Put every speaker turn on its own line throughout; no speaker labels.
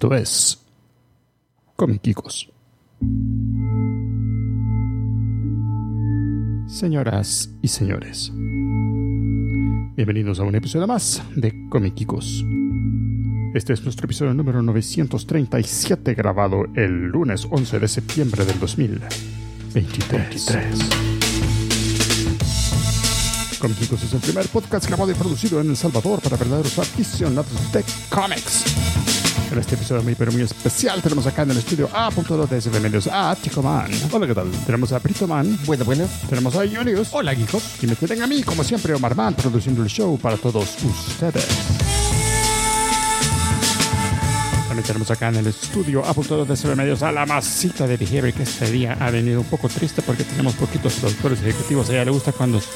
Esto es Comiquicos. Señoras y señores, bienvenidos a un episodio más de Comiquicos. Este es nuestro episodio número 937 grabado el lunes 11 de septiembre del 2023. Comiquicos es el primer podcast grabado y producido en El Salvador para verdaderos aficionados de cómics. En este episodio muy pero muy especial tenemos acá en el estudio A.2 de Medios a Chico Man.
Hola, ¿qué tal?
Tenemos a Brito Man.
Buenas, buenas.
Tenemos a Ionius.
Hola, geekos.
Y me tienen a mí, como siempre, Omar Man, produciendo el show para todos ustedes. También tenemos acá en el estudio a punto de ser medios a la masita de Behavior que este día ha venido un poco triste porque tenemos poquitos productores ejecutivos. A ella le gusta cuando es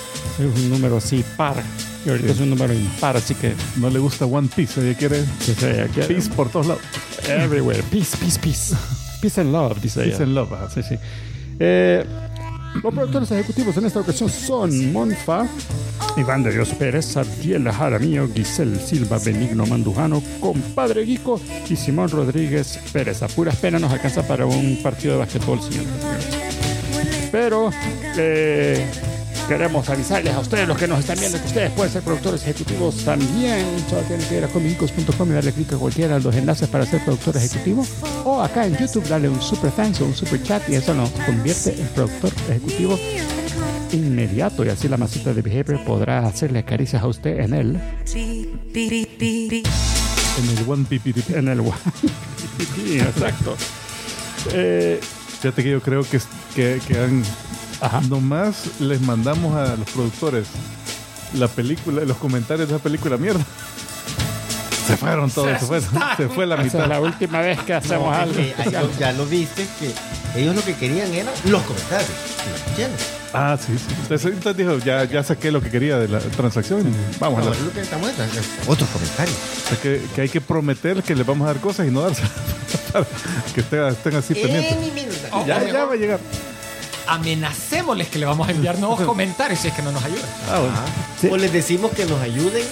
un número así par. Y ahorita es un número impar, así que
No le gusta One Piece, ella quiere
pues, ella quiere-
Peace por todos lados.
everywhere. Peace, peace, peace. Peace and love, dice ella.
Peace and love. ajá.
Sí, sí. Eh, los productores ejecutivos en esta ocasión son Monfa, Iván de Dios Pérez, Abdiel Jaramillo, Giselle Silva, Benigno Mandujano, Compadre Guico y Simón Rodríguez Pérez. A puras penas nos alcanza para un partido de basquetbol, señores. Pero eh, queremos avisarles a ustedes, los que nos están viendo, que ustedes pueden ser productores ejecutivos también. Solo tienen que ir a comicicos.com y darle clic a cualquiera de los enlaces para ser productor ejecutivo. O acá en YouTube darle un super thanks o un super chat y eso nos convierte en productor ejecutivo inmediato. Y así la masita de Behavior podrá hacerle caricias a usted en el,
En el One PPTP.
en el Sí, exacto. Eh,
Fíjate que yo creo que, que, que han.
Ajá.
Nomás les mandamos a los productores la película, los comentarios de esa película mierda. Se fueron todos, se, fueron. Se fue la
esa es
mitad.
la última vez que hacemos
No, es
algo.
que ellos ya lo viste que ellos lo que querían eran los comentarios. ¿Me entiendes?
Ah, sí, sí. Entonces, entonces dijo, ya, ya saqué lo que quería de la transacción. Vamos a
No,
la.
es lo que estamos es otros comentarios.
O sea, que, que hay que prometer que les vamos a dar cosas y no darse. Para que estén, estén así pendientes.
Oh,
Ya, ya va a llegar.
Amenacémosles que le vamos a enviar nuevos comentarios si es que no nos ayudan.
Ah, bueno.
Sí.
O les decimos que nos ayuden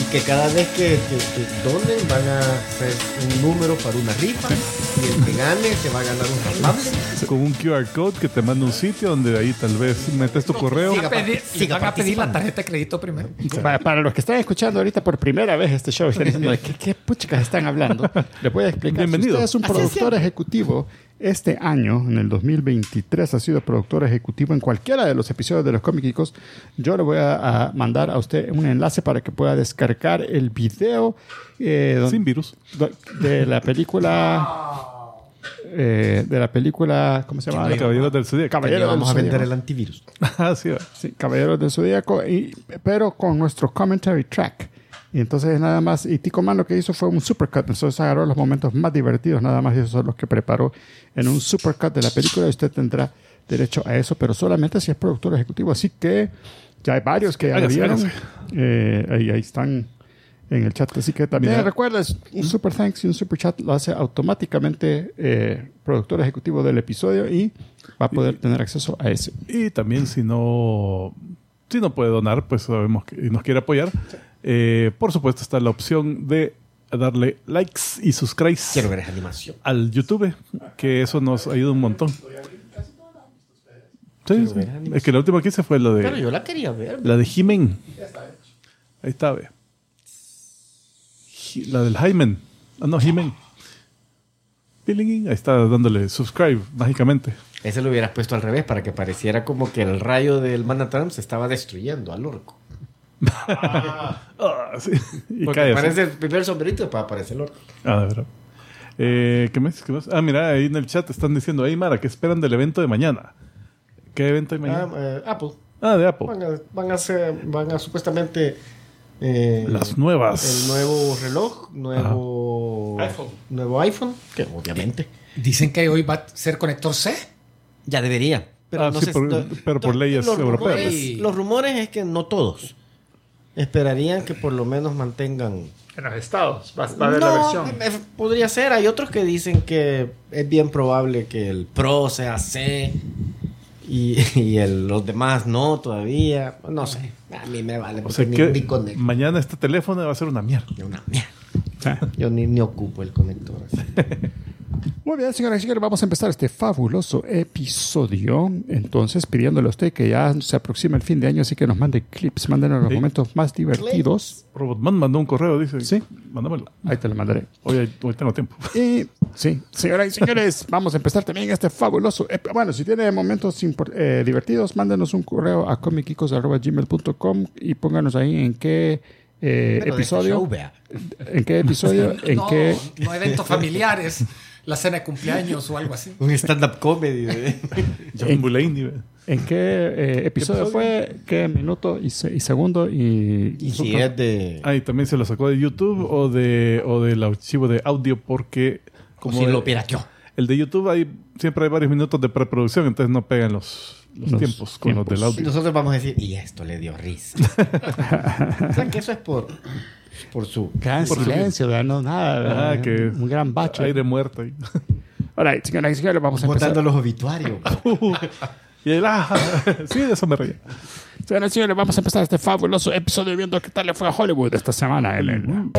y que cada vez que, que, que donen van a hacer un número para una rifa y el que gane se va a ganar un ramable.
Con un QR code que te manda un sitio donde ahí tal vez metes tu correo.
Siga
Van a pedir-
parti- siga
van a pedir la tarjeta de crédito primero.
Para, para los que están escuchando ahorita por primera vez este show, están diciendo, ¿de qué, qué puchicas están hablando? Les voy a explicar.
Bienvenido.
Si usted es un productor ejecutivo, este año, en el 2023, ha sido productor ejecutivo en cualquiera de los episodios de los cómicos, yo le voy a, a mandar a usted un enlace para que pueda descargar el video eh, don-
Sin virus.
do- de la película... eh, de la película, ¿cómo se llama?
Caballeros del Zodíaco.
Que le
Caballero
vamos a vender el antivirus.
Ah, sí. va.
Sí, Caballeros del Zodíaco, y, pero con nuestro commentary track. Y entonces nada más, y Tico Man lo que hizo fue un supercut, entonces agarró los momentos más divertidos nada más y esos son los que preparó en un supercut de la película y usted tendrá derecho a eso, pero solamente si es productor ejecutivo. Así que ya hay varios que ya lo vieron. Eh, ahí, ahí están en el chat. Así que también
Mira.
recuerdas, un super thanks y un super chat lo hace automáticamente eh, productor ejecutivo del episodio y va a poder tener acceso a ese.
Y también si no, si no puede donar, pues sabemos que y nos quiere apoyar. Eh, por supuesto está la opción de darle likes y subscribes
Quiero ver esa animación.
al YouTube, que eso nos ayuda un montón. Sí, sí. Es que la última que hice fue la
Pero
de
yo la quería ver.
la de Jimen. Ahí está, ve. La del Jaimen. Ah, no, Jimen. Ahí está dándole subscribe mágicamente.
Ese lo hubieras puesto al revés para que pareciera como que el rayo del Manhattan se estaba destruyendo al orco.
Ah, sí. Y
Porque
cae así.
aparece el primer sombrerito para aparecer el orco.
Ah, de verdad. Eh, ¿Qué más? ¿Qué más? Ah, mira, ahí en el chat están diciendo, ahí Mara, ¿qué esperan del evento de mañana? ¿Qué evento hay
Ah,
mañana?
eh, Apple.
Ah, de Apple.
Van a, van a hacer, van a supuestamente eh,
Las nuevas.
el nuevo reloj, nuevo
iPhone.
nuevo iPhone, que obviamente
Dicen que hoy va a ser conector C.
ya debería. Pero
Ah,
no
sí,
sé,
por-
no-
pero por leyes
los
europeas.
Rumores, los rumores es que no todos. Esperarían que por lo menos mantengan.
En los estados va,
No, eh, podría ser. Hay otros que dicen que es bien probable que el Pro sea C y, y el- los demás no todavía. No sé. A mí me vale.
O
porque
sea
ni-
que
ni conecto.
mañana este teléfono va a ser una mierda.
Una mierda. Yo ni, ni ocupo el conector. así.
Muy bien, señoras y señores, vamos a empezar este fabuloso episodio. Entonces, pidiéndole a usted que ya se aproxima el fin de año, así que nos mande clips, mándenos los
Sí.
momentos más divertidos.
Robotman mandó un correo, dice.
Sí.
Mándamelo.
Ahí te lo mandaré.
Hoy, hoy tengo tiempo.
Y sí, señoras y señores, vamos a empezar también este fabuloso. Bueno, si tiene momentos impor- eh, divertidos, mándenos un correo a comicicos.gmail.com y pónganos ahí en qué eh,
este
episodio,
show,
en qué episodio, en
no,
qué
no eventos familiares, la cena de cumpleaños o algo así.
Un stand-up comedy. ¿eh?
John Mulaney.
en qué eh, episodio fue, qué minuto y, se- y segundo y,
Y si es de...
Ah, y también se lo sacó de YouTube o, de, o del archivo de audio porque...
Como si
el,
lo pirateó.
el de YouTube hay, siempre hay varios minutos de preproducción, entonces no pegan los, los
Los
tiempos con los del
Y
audio.
nosotros vamos a decir, y esto le dio risa. o sea, que eso es por, por su...
gran
Por su-
silencio, ¿verdad? no nada, ¿verdad?
Ah, que
un gran bache.
Aire muerto. ahí.
Ahora, señoras y señores, vamos a empezar.
Votando los obituarios.
y él, ah, sí, de eso me reía.
Señoras y señores, vamos a empezar este fabuloso episodio viendo qué tal le fue a Hollywood esta semana. en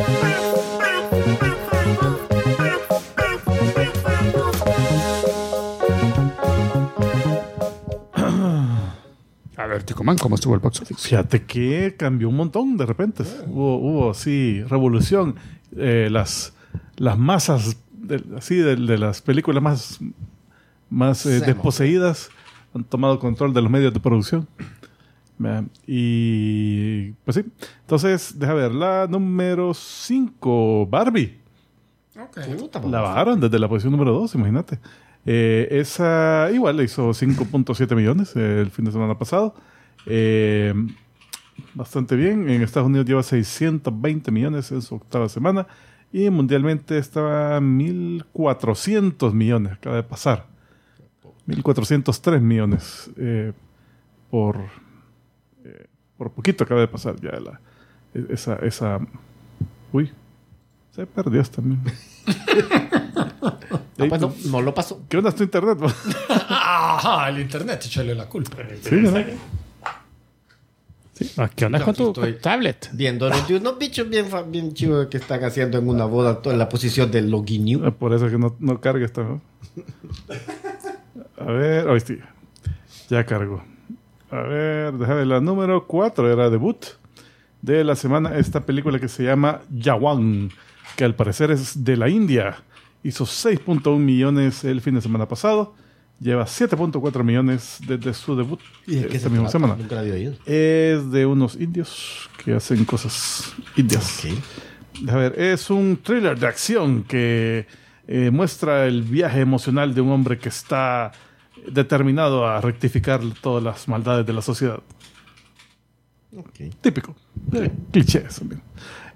ver, Ticoman, ¿cómo estuvo el box office?
Fíjate que cambió un montón de repente. Hubo, hubo así, revolución. Eh, las, las masas, de- así, de, de las películas más, más eh,
Se
desposeídas han tomado control de los medios de producción. Y pues sí. Entonces, deja ver, la número 5, Barbie.
Puta,
La bajaron desde la posición número 2, imagínate. Eh, esa igual le hizo 5.7 millones eh, el fin de semana pasado. Eh, bastante bien. En Estados Unidos lleva 620 millones en su octava semana. Y mundialmente estaba 1.400 millones, acaba de pasar. 1.403 millones eh, por, por poquito acaba de pasar ya la, esa, esa... Uy, se perdió esta.
Ah, pues no, no lo pasó.
¿Qué onda es tu internet?
Ajá, el internet, échale la culpa.
sí, ¿verdad?
Ah, ¿Qué onda con
aquí
tu
estoy.
tablet?
Viendo los de unos bichos bien, fa- bien chivos que están haciendo en una boda toda en la posición del login new.
Ah, Por eso es que no, no carga esta. ¿no? A ver, hoy sí. Ya cargo. A ver, déjame la número 4. Era debut de la semana. Esta película que se llama Yawan, que al parecer es de la India. Hizo 6.1 millones el fin de semana pasado. Lleva 7.4 millones desde su debut
¿Y de qué
esta misma semana.
Nunca la había oído.
Es de unos indios que hacen cosas indias. A ver, es un thriller de acción que eh, muestra el viaje emocional de un hombre que está determinado a rectificar todas las maldades de la sociedad.
Ok.
Típico. Eh, clichés. también.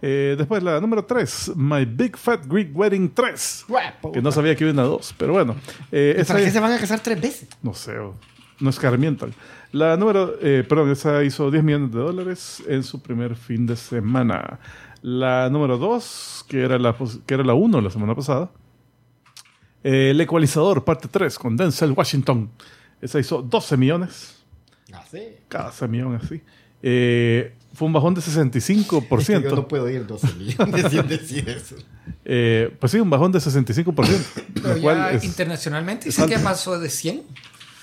Eh, después la número 3, My Big Fat Greek Wedding 3.
Guapo.
Que no sabía que iba una 2, pero bueno. Eh,
¿Y
esa
¿Para qué se van a casar tres veces?
no sé, o- no escarmientan. La número, eh, perdón, esa hizo 10 millones de dólares en su primer fin de semana. La número 2, que era la, pos- que era la 1 la semana pasada. eh, el ecualizador, parte 3, con Denzel Washington. Esa hizo 12 millones.
Ah, sí.
Cada millón así. Eh, fue un bajón de 65%.
Es que yo no puedo ir 12 millones sin decir eso.
Eh, pues sí, un bajón de 65%.
Pero
lo cual
ya
es
internacionalmente dicen que pasó de 100.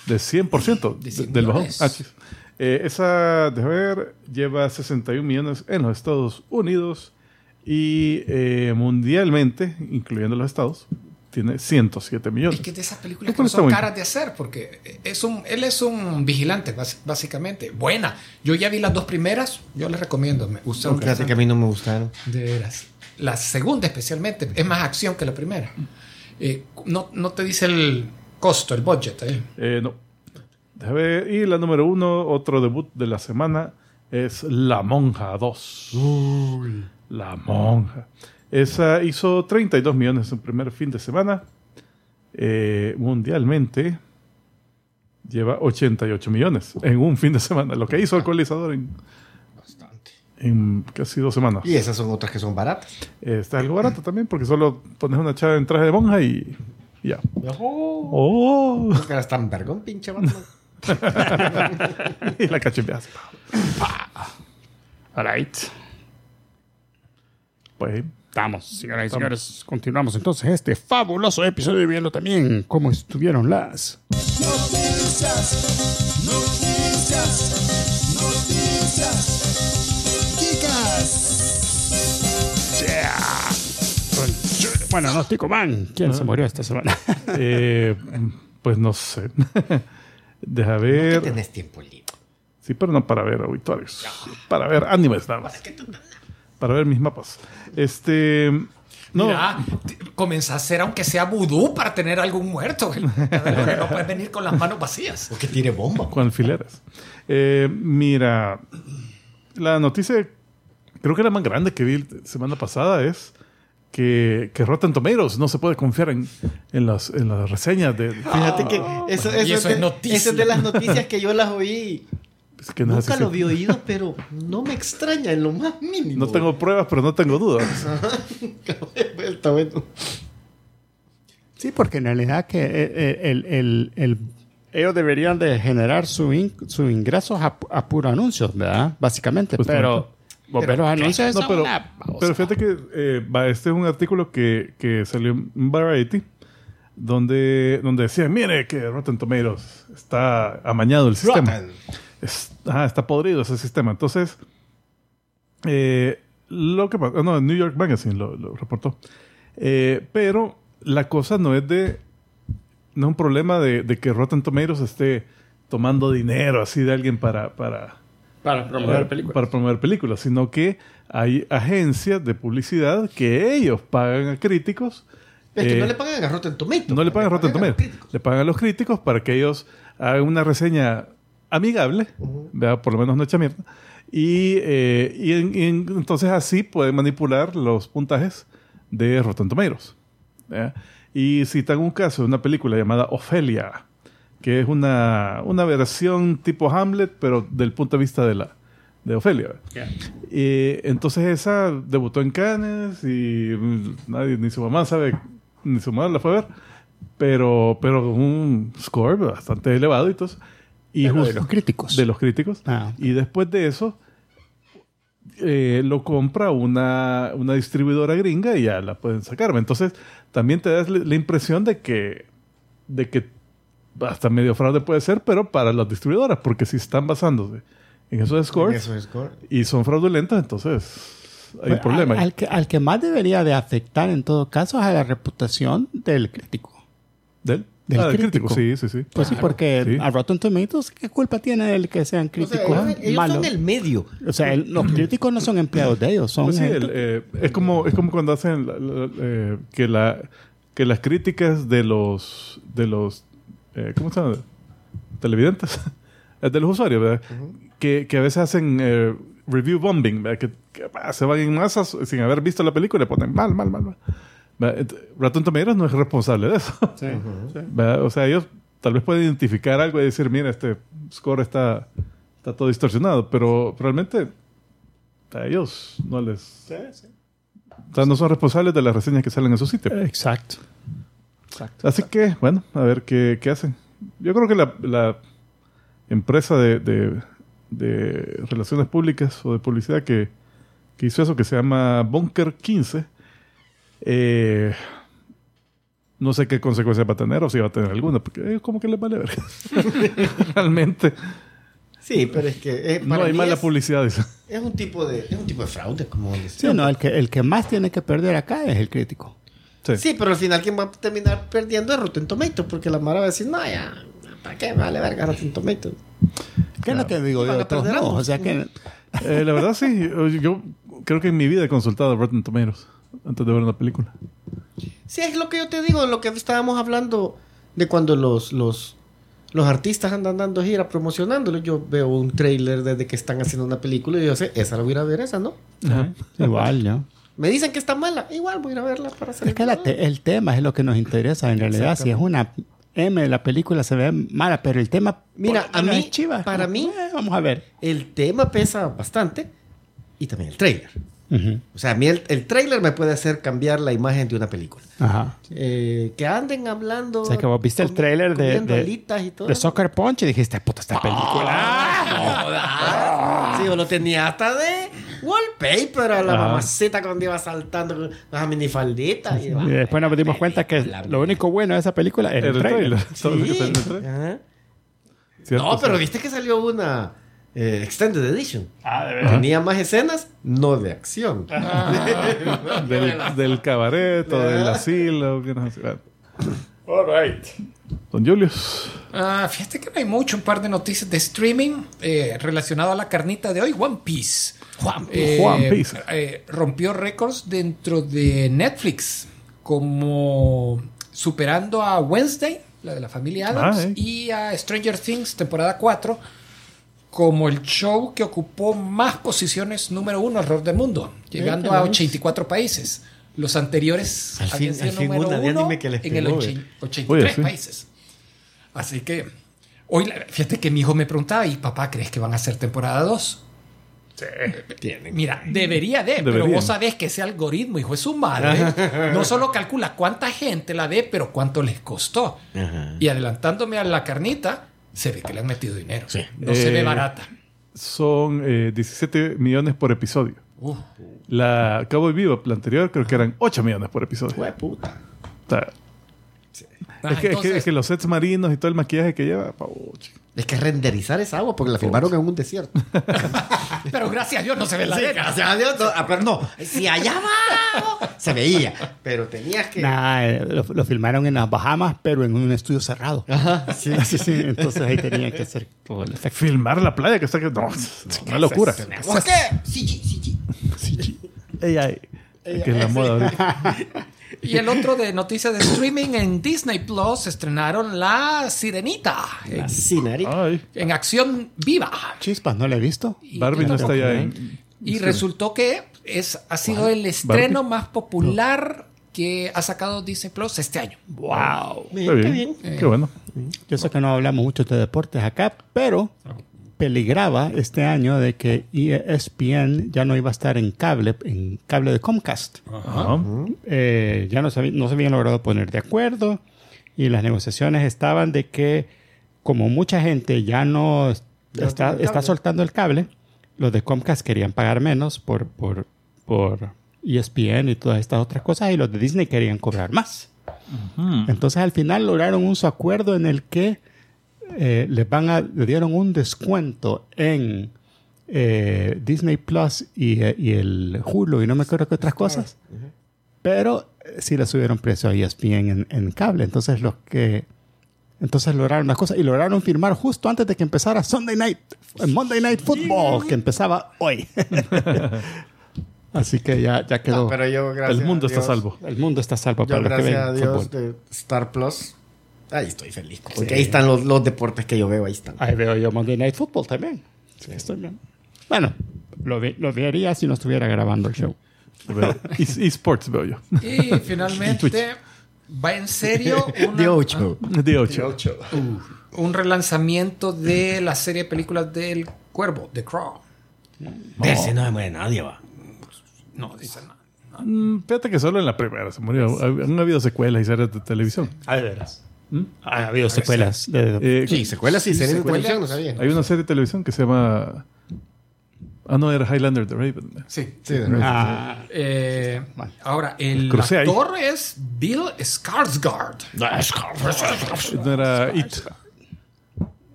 de 100%
De
de-
100
del bajón. Ah, chis. Eh, esa, déjame ver, lleva 61 millones en los Estados Unidos y eh, mundialmente, incluyendo los Estados, tiene 107 millones.
Es que de esas películas que no son
muy-
caras de hacer, porque es un, él es un vigilante, básicamente. Buena. Yo ya vi las dos primeras, yo les recomiendo. Me gustaron
Fíjate que a mí no me gustaron.
De veras. La segunda especialmente, es más acción que la primera. Eh, no, no te dice el costo, el budget. eh.
Eh, no. Déjame ver. Y la número uno, otro debut de la semana, es La Monja 2. La Monja. Esa hizo 32 millones en su primer fin de semana. Eh, mundialmente lleva 88 millones en un fin de semana. Lo que hizo Alcoholizador en,
Bastante.
en casi dos semanas.
Y esas son otras que son baratas.
Eh, está algo barato también porque solo pones una chava en traje de monja y, ya.
Oh.
¡Oh!
Eras tan vergón, pinche
y la cachepeas.
All right.
Pues
Estamos, señoras y señores. Continuamos entonces este fabuloso episodio viendo también cómo estuvieron las.
Noticias, noticias, noticias. Chicas.
Yeah. Bueno, no, Tico Man. ¿Quién se murió esta semana?
Eh, pues no sé. Deja ver.
Tenés tiempo libre.
Sí, pero no para ver auditorios. Para ver animes nada más. Para ver mis mapas. Este. No,
Mira, a hacer aunque sea vudú para tener algún muerto. No puedes venir con las manos vacías.
Porque tire bomba.
con alfileres. Eh, mira, la noticia, creo que la más grande que vi la semana pasada es que, que Rotten Tomatoes no se puede confiar en, en, las, en las reseñas de.
Fíjate que eso,
Y
eso
eso
es,
es
de,
noticia.
eso es de las noticias que yo las oí.
Es que no, es
Nunca
así.
lo había oído, pero no me extraña en lo más mínimo.
No tengo pruebas, pero no tengo dudas.
Está bueno.
Sí, porque en realidad que eh, el, el- el- ellos deberían de generar in- sus ingresos a, a puro anuncios, ¿verdad? Básicamente.
Justamente.
Pero volver los anuncios
No, pero,
una
pero fíjate que eh, este es un artículo que, que salió en Variety donde, donde decía, mire que Rotten Tomatoes está amañado el sistema.
Rotten.
Es- ajá, está podrido ese sistema. Entonces, eh, lo que pasa, no, New York Magazine lo, lo reportó. Eh, pero la cosa no es de, no es un problema de, de que Rotten Tomatoes esté tomando dinero así de alguien para, para,
para promover películas.
para promover películas, sino que hay agencias de publicidad que ellos pagan a críticos.
Es que
eh,
no le pagan a Rotten Tomatoes.
no le pagan a Rotten Tomatoes, le pagan a los críticos para que ellos hagan una reseña amigable, ¿verdad? por lo menos no echa mierda. Y, eh, y en- y en- entonces así pueden manipular los puntajes de Rotten Tomatoes. Y citan un caso de una película llamada Ofelia, que es una, una versión tipo Hamlet, pero del punto de vista de, la, de Ofelia. ¿verdad? Y entonces esa debutó en Cannes y mm, nadie, ni su mamá sabe, ni su mamá la fue a ver, pero, pero un score bastante elevado y todo. Y
Pero de los críticos.
De los críticos.
Ah.
Y después de eso, eh, lo compra una, una distribuidora gringa y ya la pueden sacar. Entonces, también te das la impresión de que, de que hasta medio fraude puede ser, pero para las distribuidoras, porque si están basándose en esos scores
score.
y son fraudulentas, entonces hay un
Bueno,
problema.
Al que, al que más debería de afectar en todo caso es a la reputación del crítico.
¿Del?
Del
Ah, del
crítico.
Sí, sí, sí.
Pues sí, porque
Sí.
a Rotten Tomatoes, ¿qué culpa tiene el que sean
O sea,
críticos
ellos, ellos
malos?
son el medio.
O sea, el- los críticos no son empleados de ellos, son
Pues sí,
gente-
el, eh, es, como, es como cuando hacen la- la- eh, que, la, que las críticas de los, de los eh, ¿cómo se llama? Televidentes. De los usuarios, ¿verdad? que, que a veces hacen eh, review bombing, ¿verdad? Que, que, se van en masas sin haber visto la película y le ponen mal, mal, mal. mal. Rotten Tomatoes no es responsable de eso.
Sí, sí.
¿verdad? O sea, ellos tal vez pueden identificar algo y decir, mira, este score está, está todo distorsionado, pero realmente a ellos no les... O sea, no son responsables de las reseñas que salen en su sitio.
Exacto. Exacto.
Así que, bueno, a ver qué, qué hacen. Yo creo que la, la empresa de, de- de relaciones públicas o de publicidad que, que hizo eso, que se llama Bunker 15, eh, no sé qué consecuencias va a tener o si va a tener alguna, porque ellos como que les vale ver. Realmente,
Sí, pero es que. eh,
no hay mala
es,
publicidad.
es un tipo de, es un tipo de fraude, como
Sí,
decía.
no, el que, el que más tiene que perder acá es el crítico.
Sí.
Sí, pero al final quien va a terminar perdiendo es Rotten Tomatoes, porque la Mara va a decir, no, ya, ¿para qué me vale verga Rotten Tomatoes?
¿Qué es lo que digo yo? todos. O sea que
Eh, la verdad sí, yo, yo creo que en mi vida he consultado Rotten Tomatoes antes de ver una película.
Sí, es lo que yo te digo, lo que estábamos hablando de cuando los, los, los artistas andan dando gira promocionándolo. Yo veo un trailer desde que están haciendo una película y yo sé, esa la voy a ir a ver, esa, ¿no?
igual, ¿no?
Me dicen que está mala, igual voy a ir a verla para hacer
Es que la te- el tema es lo que nos interesa en realidad. Si es una M, la película se ve mala, pero el tema.
Mira, a mí,
chiva.
para mí-
Eh, vamos a ver.
El tema pesa bastante y también el trailer.
Ujú.
O sea, a mí el, el trailer me puede hacer cambiar la imagen de una película.
Ajá.
Eh, que anden hablando.
O sea, que vos viste el trailer de, de,
y todo
de. Soccer Punch y dijiste, puta, esta película.
Sí, yo lo tenía hasta de Wallpaper a la
Ajá.
mamacita cuando iba saltando con las minifalditas. Y,
Y después nos dimos cuenta que lo único bueno de esa película era el
el
trailer.
trailer. Todo lo que sale en el trailer.
No, pero
sí.
viste que salió una eh, Extended Edition.
Ah, de
Tenía más escenas, no de acción.
Del, del cabaret o del asilo.
All right.
Don Julius.
Ah, fíjate que no hay mucho, un par de noticias de streaming eh, relacionado a la carnita de hoy, One Piece.
Juan,
Eh,
One Piece.
eh, rompió récords dentro de Netflix, como superando a Wednesday, la de la familia Adams,
Ah, eh.
y a Stranger Things, temporada 4, como el show que ocupó más posiciones número uno alrededor del mundo, llegando
qué
a
nice.
84 países. Los anteriores
Al
habían
fin-
sido
al fin
número
una de
uno
que les
en el
pegó,
ochen-
eh.
83
Oye, sí.
países. Así que, hoy, fíjate que mi hijo me preguntaba, ¿y papá crees que van a hacer temporada 2?
tienen.
Mira, debería de, pero
Deberían.
vos sabés que ese algoritmo, hijo de su madre, no solo calcula cuánta gente la ve, pero cuánto les costó.
Ajá.
Y adelantándome a la carnita, se ve que le han metido dinero.
Sí.
No se ve
Eh,
barata.
Son eh, 17 millones por episodio.
Uf.
La Cowboy Bebop, la anterior, creo que eran 8 millones por episodio.
Puta.
O sea,
Ah,
es, que, es que-
entonces-
es que los sets marinos y todo el maquillaje que lleva.
Es que renderizar esa agua porque la filmaron en un desierto.
Pero gracias a Dios no se ve la
Sí,
arena.
gracias a Dios. no, ah, pero no, si allá abajo se veía, pero tenías que.
Nah, eh, lo, lo filmaron en las Bahamas, pero en un estudio cerrado.
Ajá, sí.
Sí, sí, entonces ahí tenían que hacer todo el efecto.
Filmar la playa que está que. No, es una locura.
¿Por qué? Sí, sí, sí.
AI. Que es la moda ahorita.
Y el otro de noticias de streaming en Disney Plus estrenaron La Sirenita
Nari.
Ay,
en acción viva.
Chispas, ¿no la he visto?
Y-
Barbie no está ya
Ok.
en.
Y resultó que es, ha sido el estreno más popular que ha sacado Disney Plus este año.
¡Wow!
Está bien. Qué bueno.
Yo sé que no hablamos mucho de deportes acá, pero peligraba este año de que ESPN ya no iba a estar en cable, en cable de Comcast.
Ajá.
Eh, ya no se, habí- no se habían logrado poner de acuerdo y las negociaciones estaban de que como mucha gente ya no está, está soltando el cable, los de Comcast querían pagar menos por, por, por ESPN y todas estas otras cosas y los de Disney querían cobrar más. Entonces al final lograron un acuerdo en el que eh, les van a, le dieron un descuento en eh, Disney Plus y, eh, y el Hulu y no me acuerdo qué otras cosas. Pero eh, sí le subieron precio a ESPN en, en cable. Entonces los que entonces lograron las cosas y lograron firmar justo antes de que empezara Sunday Night, Monday Night Football, que empezaba hoy. Así que ya, ya quedó.
No, pero yo, gracias
El mundo
a
está salvo.
El mundo está salvo
Yo,
para los que
gracias a
ven
Dios,
fútbol.
de Star Plus. Ahí estoy feliz. Porque ahí están los, los deportes que yo veo, ahí están.
Ahí veo yo Monday Night Football también. Sí, estoy bien. Bueno, lo, vi- lo vería si no estuviera grabando el show.
Esports veo yo.
Y finalmente va en serio una-
De 8.
De 8.
un relanzamiento de la serie de películas del Cuervo, The Crow.
De ese no me muere nadie, va.
No, dice nada.
Mm, Fíjate que solo en la primera se murió. Han habido secuelas y series de televisión.
Ah, de veras. Ha habido secuelas.
Eh,
Sí, secuelas y series de
secuelas.
televisión, no sabía.
Hay una serie de televisión que se llama. Ah, no, era Highlander the Raven.
Sí.
Sí, de verdad.
Ah,
Eh, ahora, el
Crucé ahí.
actor es Bill Skarsgård.
No era It.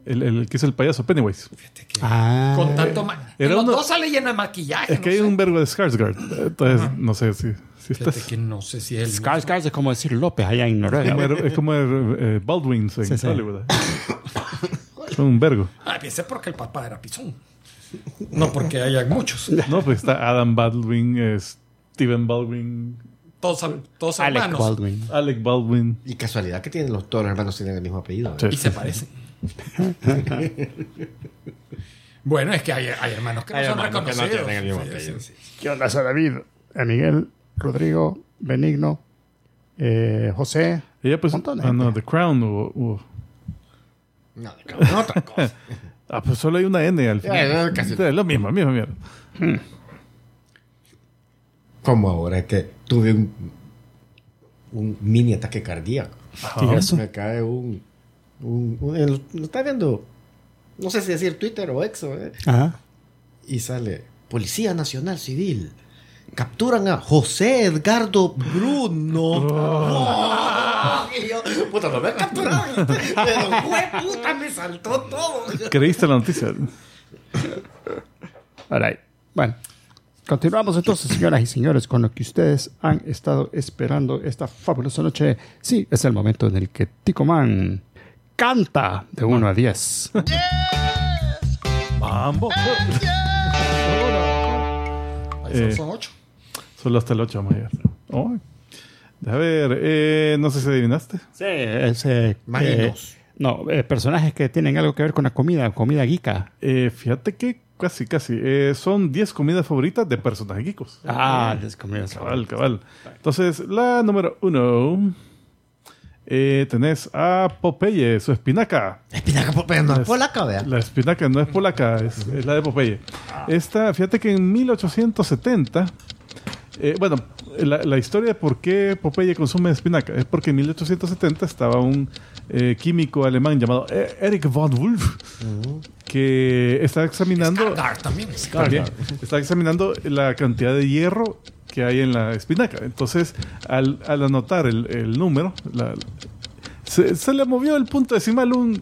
El, el que es el payaso Pennywise.
Fíjate que
ah.
Con tanto ma-
Era
Los
uno-
dos sale lleno de maquillaje.
Es que
no
hay
sé.
un verbo de Skarsgård. Entonces, no sé si, si
Fíjate
estás.
que no sé si él.
Skarsgård es como decir López allá en
Es
Noruega.
como, es como eh, Baldwins en
Sí, sí.
Hollywood. Son un vergo.
Ah, pensé porque el papá era pizón. No porque haya muchos.
No, pues está Adam Baldwin, eh, Steven Baldwin,
Todos, todos
Alec
hermanos.
Baldwin.
Alec Baldwin.
Y casualidad que tienen los, todos los hermanos tienen el mismo apellido.
Sí.
Y se parecen. bueno, es que hay, hay hermanos que no
Hay
son
hermanos que no
reconocidos.
tienen el mismo
Sí,
apellido,
sí, sí.
¿Qué onda, David? Eh, Miguel, Rodrigo, Benigno, eh, José.
Ella pues,
Montón de
ah, no. The Crown
No, otra cosa.
Ah, pues solo hay una N al final.
ya, casi.
Sí, es lo mismo, mismo mierda.
Como ahora que tuve un, un mini ataque cardíaco.
¿Y eso?
Me cae un. un, un- el- lo está viendo. No sé si decir Twitter o Exo. ¿eh?
Ajá.
Y sale Policía Nacional Civil. Capturan a José Edgardo Bruno. Oh. Y yo, puta, no me capturaron. Pero, fue puta, me saltó todo.
¿Creíste la noticia?
All right. Bueno, continuamos entonces, señoras y señores, con lo que ustedes han estado esperando esta fabulosa noche. Sí, es el momento en el que Tico Man canta de 1 a 10.
Mambo.
Eso
Eh.
son ocho.
Solo hasta el 8 vamos a llegar. Oh. A ver, eh, no sé si adivinaste.
Sí, es... eh, eh, no, eh, personajes que tienen algo que ver con la comida, comida geeka.
Eh, fíjate que casi, casi. eh, son 10 comidas favoritas de personajes geekos.
Ah, las comidas.
Cabal, cabal. Entonces, la número uno. eh, tenés a Popeye, su espinaca.
Espinaca Popeye no es polaca, vea.
La espinaca no es polaca, es, es la de Popeye. Esta, fíjate que en 1870, eh, bueno, la, la historia de por qué Popeye consume espinaca es porque en 1870 estaba un eh, químico alemán llamado E- Erich von Wolf que estaba examinando
Skarsgård también.
también, estaba examinando la cantidad de hierro que hay en la espinaca. Entonces, al, al anotar el, el número, la- se, se le movió el punto decimal un,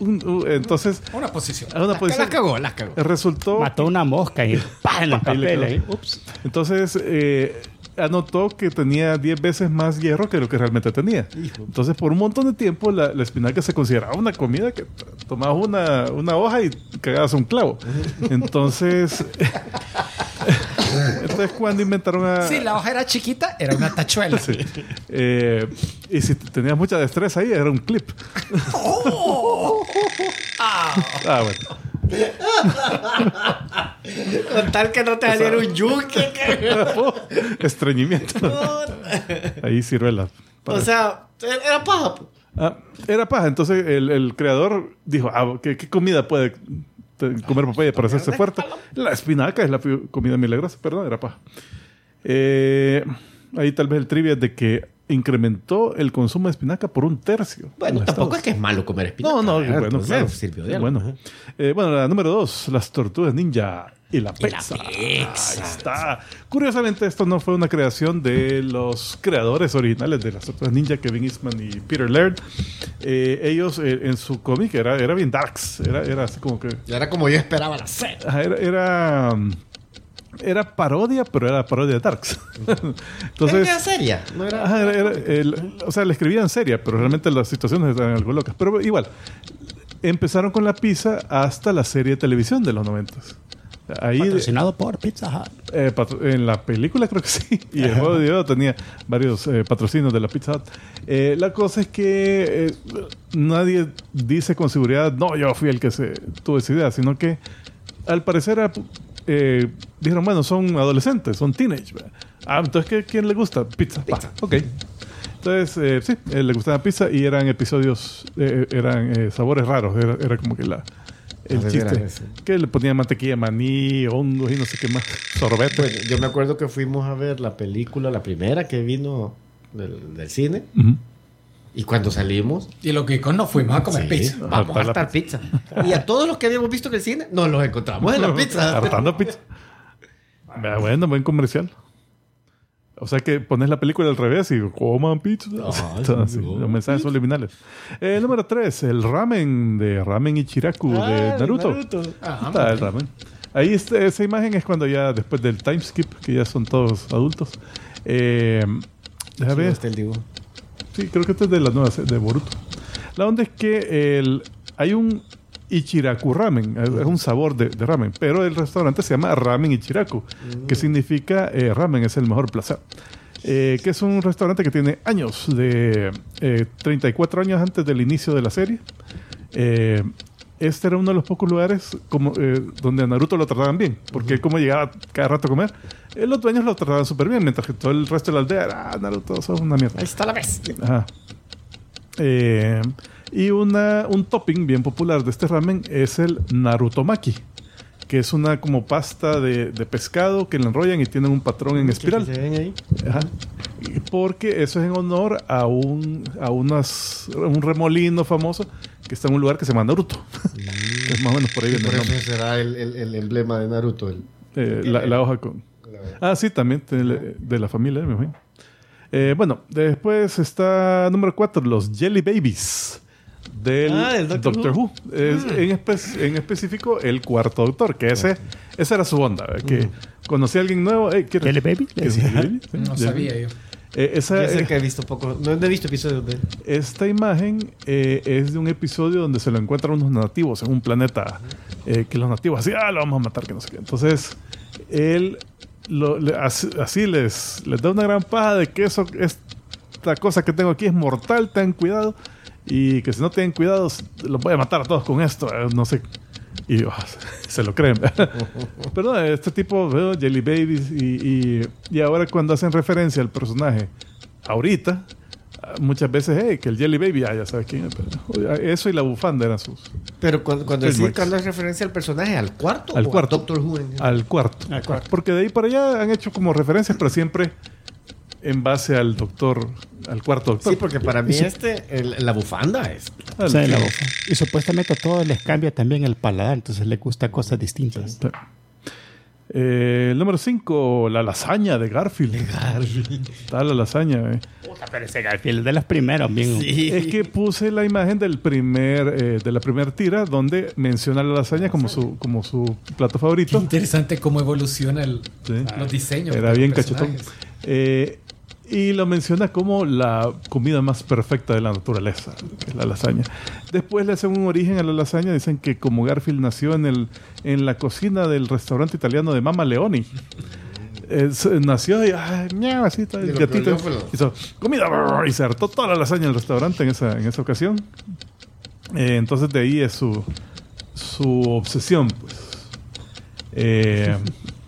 un- un- entonces
Una posición.
a una
La
posición
cagó, la cagó.
resultó
Mató una mosca y ¡pah! en el
Ahí le
papel.
quedó.
ahí. Ups.
entonces eh, anotó que tenía 10 veces más hierro que lo que realmente tenía. Entonces, por un montón de tiempo, la, la espinaca se consideraba una comida que tomabas una, una hoja y cagabas un clavo. Entonces, entonces cuando inventaron a...
Si la hoja era chiquita, era una tachuela.
Sí. Eh, y si tenías mucha destreza ahí, era un clip. ah, bueno.
Con tal que no te saliera un yunque.
Estreñimiento. ahí ciruela.
O sea, era paja. pues.
Ah, era paja. Entonces el, el creador dijo, ah, ¿qué, qué comida puede comer papaya para hacerse fuerte? La espinaca es la comida milagrosa. Perdón, era paja. Eh, ahí tal vez el trivia es de que incrementó el consumo de espinaca por un tercio.
Bueno,
en
tampoco
Estados
es que es malo comer espinaca.
No, no,
¿verdad?
bueno,
Pues,
claro.
sirvió de algo.
Bueno, Eh, bueno, la número dos, las tortugas ninja y la
Y la
pizza. Ahí está. Curiosamente, esto no fue una creación de los creadores originales de las tortugas ninja, Kevin Eastman y Peter Laird. Eh, ellos eh, en su cómic era, era bien darks, era, era así como que...
Era como yo esperaba la serie.
Era, era, era parodia, pero era parodia de darks. Entonces...
Era seria. No era...
Ajá, era- era el- o sea, le escribían seria, pero realmente las situaciones estaban algo locas. Pero igual, empezaron con la pizza hasta la serie de televisión de los noventas. Ahí,
Patrocinado por Pizza Hut.
eh, patro- en la película creo que sí. Y el juego de video tenía varios eh, patrocinios de la Pizza Hut. Eh, la cosa es que eh, nadie dice con seguridad, no, yo fui el que se tuvo esa idea, sino que al parecer eh, dijeron, bueno, son adolescentes, son teenage. ¿verdad? Ah, entonces, ¿qué, ¿quién le gusta? Pizza. Va, ok. Entonces, eh, sí, le gustaba pizza y eran episodios, eran sabores raros. Era, era como que la, el chiste. Que le ponían mantequilla maní, hongos y no sé qué más. Sorbete.
Bueno, yo me acuerdo que fuimos a ver la película, la primera que vino del, del cine.
Ujú.
Y cuando salimos,
Y los geekos nos fuimos a comer
sí,
pizza.
vamos a estar pizza. Y a todos los que habíamos visto en el cine, nos los encontramos en la pizza.
Hartando pizza. Vea, bueno, buen comercial. O sea que pones la película al revés y coman pizza.
Ah, sí,
así,
no.
los mensajes subliminales. Eh, número 3, el ramen de Ramen Ichiraku
Ah,
de Naruto.
Naruto.
Ajá,
Está el ramen. Ahí está, esa imagen es cuando ya después del time skip, que ya son todos adultos. Eh, déjame
Sí,
ver.
está el dibujo.
Sí, creo que este es de la nueva se- de Boruto. La onda es que el, hay un Ichiraku Ramen, es un sabor de, de ramen, pero el restaurante se llama Ramen Ichiraku, que significa eh, ramen es el mejor placer. Eh, que es un restaurante que tiene años, de eh, 34 años antes del inicio de la serie. Eh, este era uno de los pocos lugares como, eh, donde a Naruto lo trataban bien, porque él como llegaba cada rato a comer, los dueños lo trataban súper bien, mientras que todo el resto de la aldea era, ah, Naruto, sos una mierda.
Ahí está la vez.
Ajá. Eh, y una, un topping bien popular de este ramen es el Narutomaki, que es una como pasta de, de pescado que la enrollan y tienen un patrón en espiral.
¿Se ven ahí?
Ajá. Porque eso es en honor a un, a unas, un remolino famoso que está en un lugar que se llama Naruto. Que es más o menos por ahí
Por eso
nombre.
será el, el- el emblema de Naruto. el-
Eh, la, la hoja con... Ah, sí, también de, de la familia, me imagino. Eh, bueno, después está número 4, los Jelly Babies del
Ah, Doctor
Doctor, Who. Es, en, espe- en específico, el cuarto doctor, que ese, esa era su onda, ¿eh? que conocí a alguien nuevo. eh, ¿quieres-
Jelly Baby,
No
Jelly
sabía
Baby.
yo.
Eh, esa,
Yo sé
eh,
que he visto poco. No he visto episodios de.
esta imagen eh, es de un episodio donde se lo encuentran unos nativos en un planeta eh, que los nativos así, ah, lo vamos a matar, que no sé qué. Entonces, él así, les, les da una gran paja de que eso, esta cosa que tengo aquí es mortal, ten cuidado. Y que si no tienen cuidado, los voy a matar a todos con esto, eh, no sé. Y oh, se lo creen. Pero no, este tipo, veo Jelly Babies, y, y, y ahora cuando hacen referencia al personaje, ahorita, ah, muchas veces, hey, que el Jelly Baby, ah, ya sabes quién es. pero, eso y la bufanda eran sus.
Pero cuando, cuando decís es referencia al personaje, ¿al cuarto?
Al
o
cuarto.
A Doctor Who. en-
Al cuarto.
Al cuarto.
Porque de ahí para allá han hecho como referencias, pero siempre en base al doctor, al cuarto doctor.
Sí, porque para mí este, el- la bufanda es.
La boca. Y supuestamente a todos les cambia también el paladar, entonces les gusta cosas distintas.
Eh, el número 5, la lasaña de Garfield. Está la lasaña, eh.
Puta, pero ese Garfield es de las primeras, bien.
Es que puse la imagen del primer, eh, de la primera tira donde menciona la lasaña como su, como su plato
Qué
favorito.
interesante cómo evoluciona el-
Sí.
los diseños.
Era
de
bien cachetón.
personajes.
Eh, y lo menciona como la comida más perfecta de la naturaleza, que es la lasaña. Después le hacen un origen a la lasaña, dicen que como Garfield nació en, el, en la cocina del restaurante italiano de Mama Leoni. Es- nació y ah, miau, así está el gatito. Hizo comida y se hartó toda la lasaña en el restaurante en esa, en esa ocasión. Eh, entonces de ahí es su, su obsesión, pues. Eh,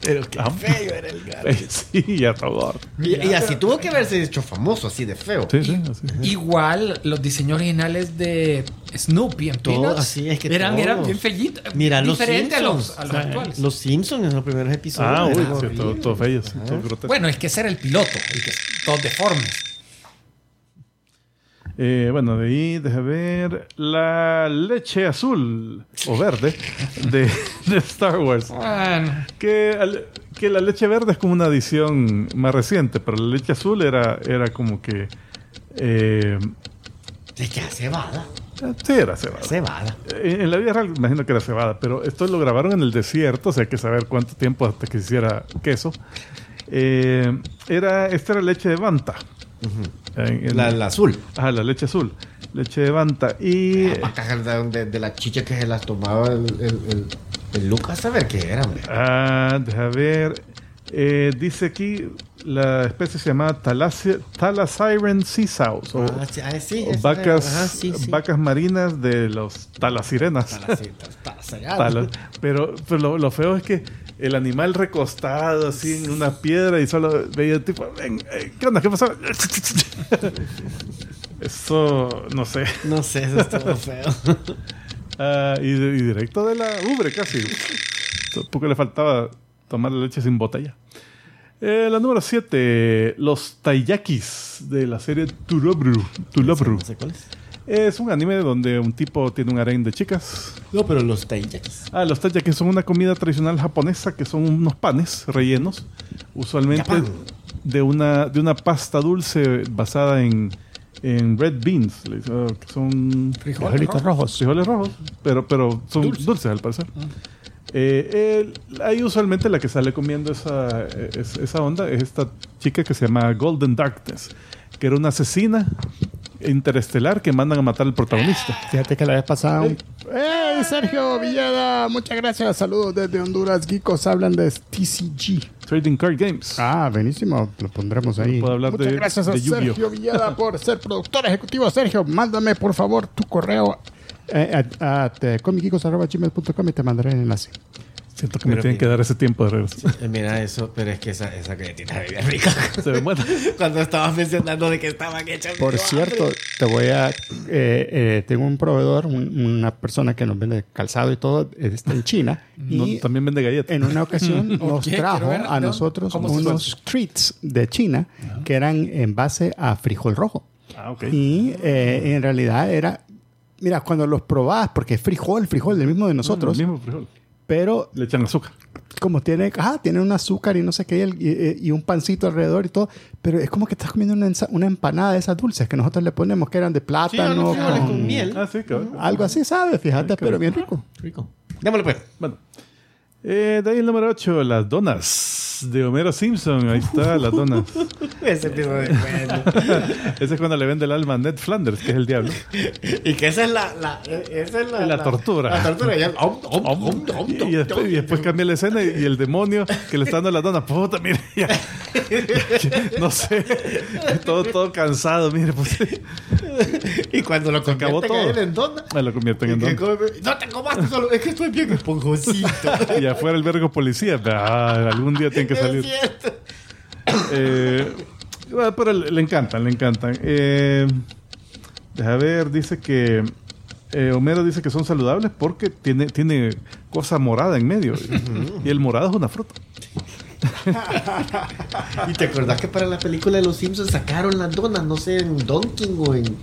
Pero qué
Ah.
feo era el gato.
sí, todo.
Y, y así tuvo que haberse hecho famoso, así de feo.
Sí, sí, así.
Igual los diseños originales de Snoopy en Peanuts
así, es que
eran,
todo.
eran bien fellitos.
Mira, los
diferente a los,
Simpsons.
a los actuales.
Los Simpsons en los primeros episodios.
Ah, uy, sí, todo,
horribles.
todo sí.
Bueno, es que ese era el piloto, el que todos deformes.
Eh, bueno, de ahí, deja ver, la leche azul o verde de, de Star Wars.
Bueno,
Que, al- que la leche verde es como una edición más reciente, pero la leche azul era, era como que... Eh,
era cebada.
sí, era cebada.
Cebada.
En, en la vida real imagino que era cebada, pero esto lo grabaron en el desierto, o sea, hay que saber cuánto tiempo hasta que se hiciera queso. Eh, era, esta era leche de Banta. En- en-
La, la azul.
Ajá, la leche azul. Leche de Banta. Y.
De, de, de la chicha que se las tomaba el, el, el, el Lucas, a ver qué era, hombre.
Ah, deja ver. Eh, dice aquí la especie se llama Thalasia- Thalasiren sea sows o,
Ah, sí, ah, sí,
o vacas.
Ajá, sí,
vacas marinas de los talasirenas. Pero, pero lo, lo feo es que el animal recostado así en una piedra y solo veía tipo, "Ven, eh, ¿qué onda? ¿Qué pasó? Eso, no sé.
No sé, eso estuvo feo.
Ah, y directo de la ubre casi. Tampoco le faltaba tomar la leche sin botella. Eh, la número 7, los taiyakis de la serie. Turobru.
No sé cuál es.
Es un anime donde un tipo tiene un harén de chicas.
No, pero los taiyakis.
Ah, los taiyakis son una comida tradicional japonesa que son unos panes rellenos, usualmente de una, de una pasta dulce basada en, en red beans, ah, que son
frijoles
Frijolitos
rojos.
rojos.
frijoles rojos, pero, pero son dulces, al parecer. Eh, el- hay usualmente la que sale comiendo esa, es- esa onda es esta chica que se llama Golden Darkness, que era una asesina interestelar que mandan a matar al protagonista.
Fíjate que la vez pasada. un- ¡Hey, Sergio Villada! Muchas gracias. Saludos desde Honduras. Geekos hablan de TCG.
Trading Card Games.
Ah, buenísimo. Lo pondremos ahí.
Puedo hablar
Muchas
de-
gracias a
de.
Sergio Villada por ser productor ejecutivo. Sergio, mándame por favor tu correo eh, a, a, te- comicgeekos.gmail.com y te mandaré el enlace.
Siento que me tienen
que-
que dar ese tiempo de regreso.
Eh, Mira eso, pero es que esa, esa galletita veía rica.
Se ve buena.
Cuando estabas mencionando de que estaban hechas.
Por
me
cierto, te voy a... eh, eh, tengo un proveedor, un- una persona que nos vende calzado y todo, eh, está en China.
No,
y
también vende galletas.
en una ocasión nos trajo
ver,
a
¿no?
nosotros
¿Cómo se
unos treats de China que eran en base a frijol rojo.
Ah, ok.
Y eh, en realidad era... Mira, cuando los probás, porque es frijol, frijol, del mismo de nosotros,
El mismo frijol.
pero
Le echan azúcar.
como tiene, ah, tiene un azúcar y no sé qué, y, el- y- y un pancito alrededor y todo, pero es como que estás comiendo una, ensa- una empanada de esas dulces que nosotros le ponemos, que eran de
Sí,
plátano,
frijoles
con-
con miel.
Ah, sí, cabrón.
algo así, ¿sabes? Fíjate, pero bien rico.
Rico. Démosle pues.
Bueno. Eh, de ahí el número 8, las donas de Homero Simpson. Ahí está, las donas.
Ese episodio.
Ese es cuando le vende el alma a Ned Flanders, que es el diablo.
y que esa es la... la esa es la,
La tortura.
La tortura. Y, el- om, om, om, om,
Y,
om,
y después, y después cambia la escena y, y el demonio que le está dando las donas. Puta, mire, ya. No sé. Todo, todo cansado, mire. Pues,
Y cuando lo
acabó todo.
en dona...
me lo convierten en
que
don.
come- no te comas solo, es que estoy bien esponjosito.
Y afuera el vergo policía. Ah, algún día que
Es
salir.
cierto.
Eh, pero le, le encantan, le encantan. Eh, deja ver, dice que eh, Homero dice que son saludables porque tiene, tiene cosa morada en medio. Y el morado es una fruta.
¿Y te acordás que para la película de Los Simpsons sacaron las donas, no sé, en Donkin o en,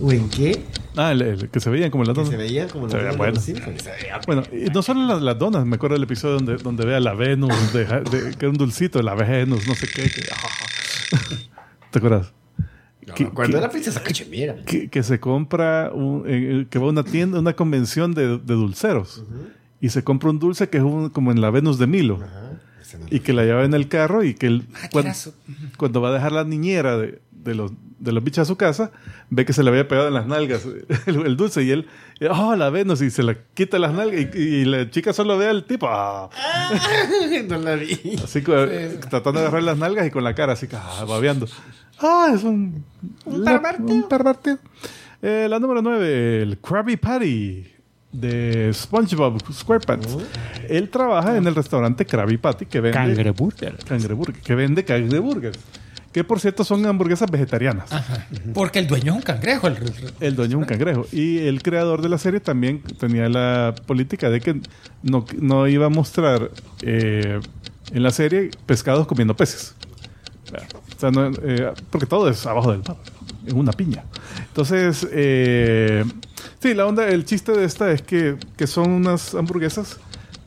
o en qué?
Ah, el, el que se veían como las
Que
donas.
se veían como las
Se
donas veían
Bueno, y no solo las, las donas, me acuerdo del episodio donde, donde ve a la Venus, de, de- que era un dulcito, la Venus, no sé qué. que- ¿Te acuerdas? Que-
Cuando era princesa Cachemira.
que, que se compra, un- eh, que va a una tienda, una convención de, de dulceros. Y se compra un dulce que es un- como en la Venus de Milo. Y que la lleva en el carro y que él,
Ah,
cuando,
qué raso.
cuando va a dejar la niñera de, de los, de los bichos a su casa, ve que se le había pegado en las nalgas el, el dulce y él, oh, la Venus, y se la quita las nalgas y, y la chica solo ve al tipo, ah,
no la vi.
así co- tratando de agarrar las nalgas y con la cara así, ah, babeando. Ah, es un,
Un
la-
pervertido.
un pervertido. Eh, la número 9, el Krabby Patty de SpongeBob SquarePants. Él trabaja en el restaurante Krabby Patty que vende
Cangreburger.
cangreburger, que vende cangreburgers. Que por cierto son hamburguesas vegetarianas.
Ajá. Porque el dueño es un cangrejo. el-
El dueño es un cangrejo. Y el creador de la serie también tenía la política de que no, no iba a mostrar eh, en la serie pescados comiendo peces. O sea, no, eh, porque todo es abajo del mar. Es una piña. Entonces, eh, sí, la onda, el chiste de esta es que, que son unas hamburguesas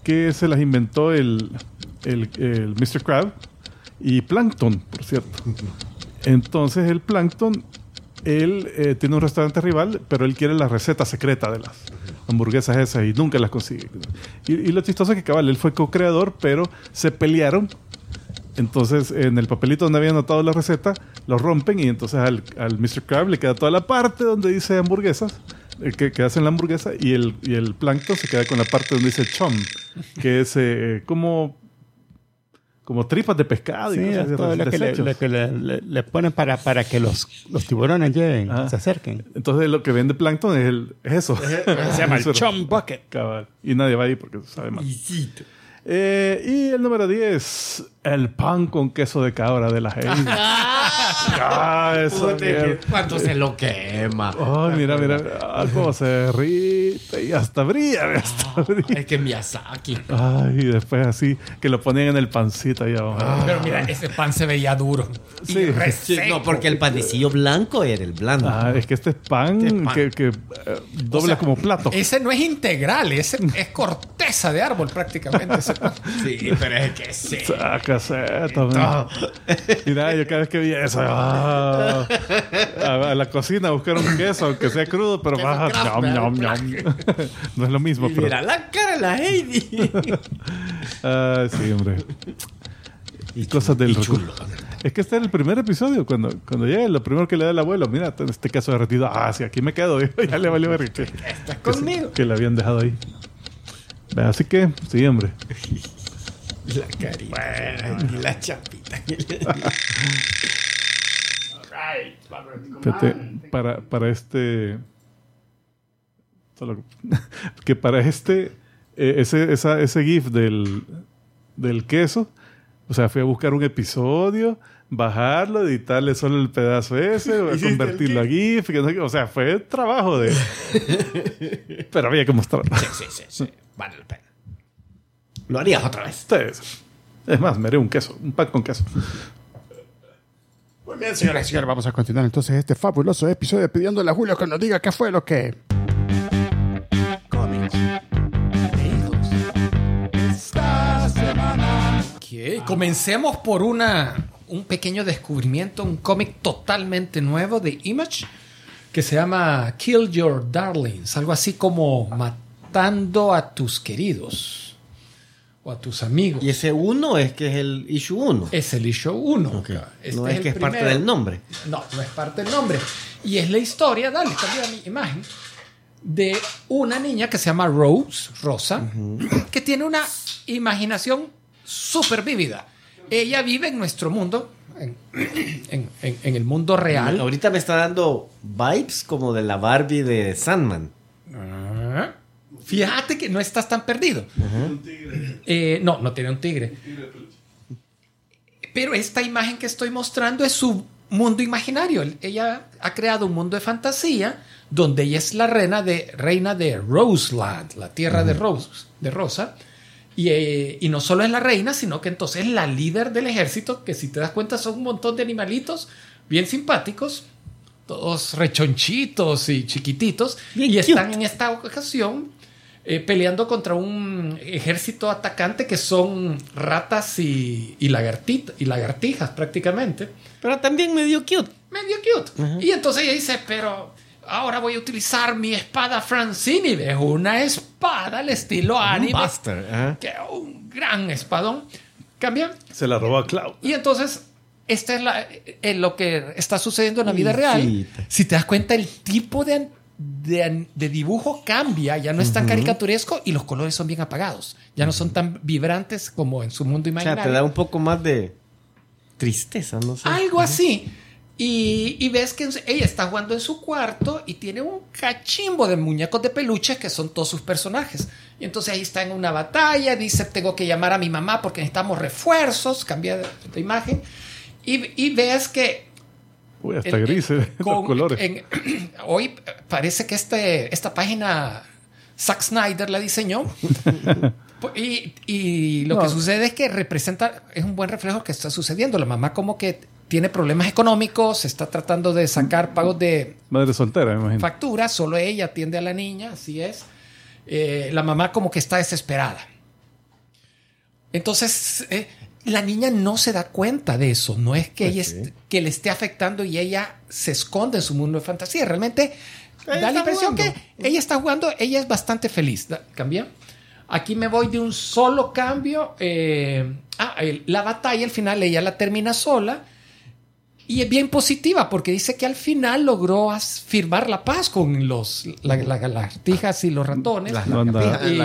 que se las inventó el, el, el Mr. Crab y Plankton, por cierto. Entonces, el Plankton, él eh, tiene un restaurante rival, pero él quiere la receta secreta de las hamburguesas esas y nunca las consigue. Y, lo chistoso es que, cabal, él fue co-creador, pero se pelearon entonces, en el papelito donde había anotado la receta, lo rompen y entonces al, al Mr. Crab le queda toda la parte donde dice hamburguesas, eh, que, hacen la hamburguesa, y el, y el plancton se queda con la parte donde dice chum, que es eh, como, como tripas de pescado
Sí,
y cosas
todo lo que, le, lo que le- le- le ponen para, para que los, los tiburones lleguen,
Ah.
se acerquen.
Entonces, lo que vende plancton es, el- es eso.
Se llama el. Chum Bucket.
Cabal. Y nadie va ahí porque sabe mal. Eh, y el número 10, el pan con queso de cabra de la gente. ah, eso.
¿Cuánto se lo quema?
Ay, mira, mira, ah, cómo se derrite y hasta brilla, hasta brilla.
Es que Miyazaki.
Ay, y después así, que lo ponían en el pancito ahí abajo.
Pero mira, ese pan se veía duro.
Sí.
Y
Sí, no, porque el panecillo blanco era el blando.
Ah, es que este es pan,
Este es pan.
que, que, eh, dobla
O sea,
como plato.
Ese no es integral, ese es corteza de árbol prácticamente. ese pan.
Sí, pero es que sí.
Saca seta, man. Mira, yo cada vez que vi eso, ah, a, la cocina a buscar un queso, aunque sea crudo, pero
Queso
ah, no es lo mismo,
Y
pero.
mira la cara de la Heidi.
Ah, sí, hombre. Y cosas del recuerdo. Es que este era el primer episodio. Cuando, cuando llega, lo primero que le da el abuelo, mira, ten este queso derretido. Ah, sí, aquí me quedo. ya le valió ver que,
Estás
que,
conmigo.
que le habían dejado ahí. Así que, sí, hombre.
La carita. y la chapita.
Fíjate, para, para este. solo- que para este. eh, ese, esa- ese GIF del, del queso. O sea, fui a buscar un episodio, bajarlo, editarle solo el pedazo ese,
¿Hiciste el
convertirlo a GIF. que no o sea, fue trabajo de. Pero había que mostrarlo.
Sí, sí, sí. Vale la pena. Lo harías otra vez.
Es más, me haré un queso, un pan con queso.
Muy bien, señoras y señores, vamos a continuar entonces este fabuloso episodio pidiéndole a Julio que nos diga qué fue lo que...
Cómics. Leídos.
comencemos por una, un pequeño descubrimiento, un cómic totalmente nuevo de Image que se llama Kill Your Darlings, algo así como matando a tus queridos o a tus amigos.
Y ese uno es que es el issue 1.
Es el issue 1. Este
no es, que es parte del nombre.
No, no es parte del nombre. Y es la historia, dale, cambia mi imagen, de una niña que se llama Rose, Rosa, que tiene una imaginación súper vívida. Ella vive en nuestro mundo, en, en- en- en el mundo real.
Ahorita me está dando vibes como de la Barbie de Sandman.
Fíjate que no estás tan perdido. Eh, no, no tiene un tigre. Pero esta imagen que estoy mostrando es su mundo imaginario. Ella ha creado un mundo de fantasía donde ella es la reina de, reina de Roseland, la tierra de, Rose, de Rosa. Y, eh, y no solo es la reina, sino que entonces es la líder del ejército, que si te das cuenta son un montón de animalitos bien simpáticos, todos rechonchitos y chiquititos,
Bien
y están
cute.
en esta ocasión eh, peleando contra un ejército atacante que son ratas y, y, lagartit- y lagartijas prácticamente.
Pero también medio cute.
Medio cute. Y entonces ella dice, pero ahora voy a utilizar mi espada Francini. Es una espada al estilo anime.
Buster. ajá.
Que un gran espadón. Cambia.
Se la robó a Cloud.
Y entonces, esta es la, eh, lo que está sucediendo en la vida real. Si te das cuenta, el tipo de, de, de dibujo cambia, ya no es tan caricaturesco y los colores son bien apagados. Ya no son tan vibrantes como en su mundo
O sea,
imaginario.
te da un poco más de tristeza, no sé.
Algo así. Y, y ves que ella está jugando en su cuarto y tiene un cachimbo de muñecos de peluche que son todos sus personajes. Y entonces ahí está en una batalla, dice, tengo que llamar a mi mamá porque necesitamos refuerzos, cambia de, de imagen. Y, y ves que...
Uy, hasta
el-
gris, eh,
con-
los colores.
en- hoy parece que este, esta página Zack Snyder la diseñó. Y, y lo
No.
que sucede es que representa, es un buen reflejo que está sucediendo. La mamá como que tiene problemas económicos, está tratando de sacar pagos de
Madre soltera, me imagino.
facturas, solo ella atiende a la niña, así es. Eh, la mamá como que está desesperada. Entonces, eh, la niña no se da cuenta de eso, no es que,
Pues
ella
sí.
est- que le esté afectando y ella se esconde en su mundo de fantasía. Realmente
Ella
da la impresión
jugando.
que ella está jugando, ella es bastante feliz. ¿Cambia? Aquí me voy de un solo cambio. eh, ah, el- la batalla al final ella la termina sola. Y es bien positiva porque dice que al final logró firmar la paz con los la- la- las lagartijas y los ratones.
Las
No anda-
Y-.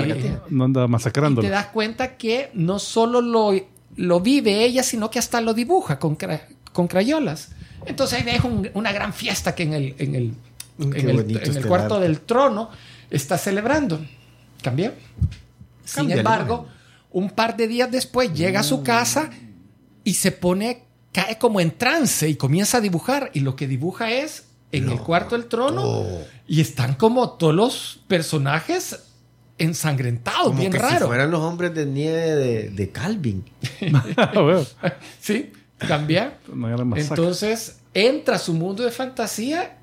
No anda
y te das cuenta que no solo lo, lo vive ella, sino que hasta lo dibuja con, cra- con crayolas. Entonces ahí un- una gran fiesta que en el, en el,
Qué
en el,
este
cuarto
arte.
del trono está celebrando. ¿Cambió? Sin embargo, un par de días después llega a su casa y se pone, cae como en trance y comienza a dibujar. Y lo que dibuja es en el cuarto del trono y están como todos los personajes ensangrentados,
Como
bien
que
raro.
si fueran los hombres de nieve de, de Calvin.
Ah,
Sí, cambia.
una gran masacre.
Entonces entra a su mundo de fantasía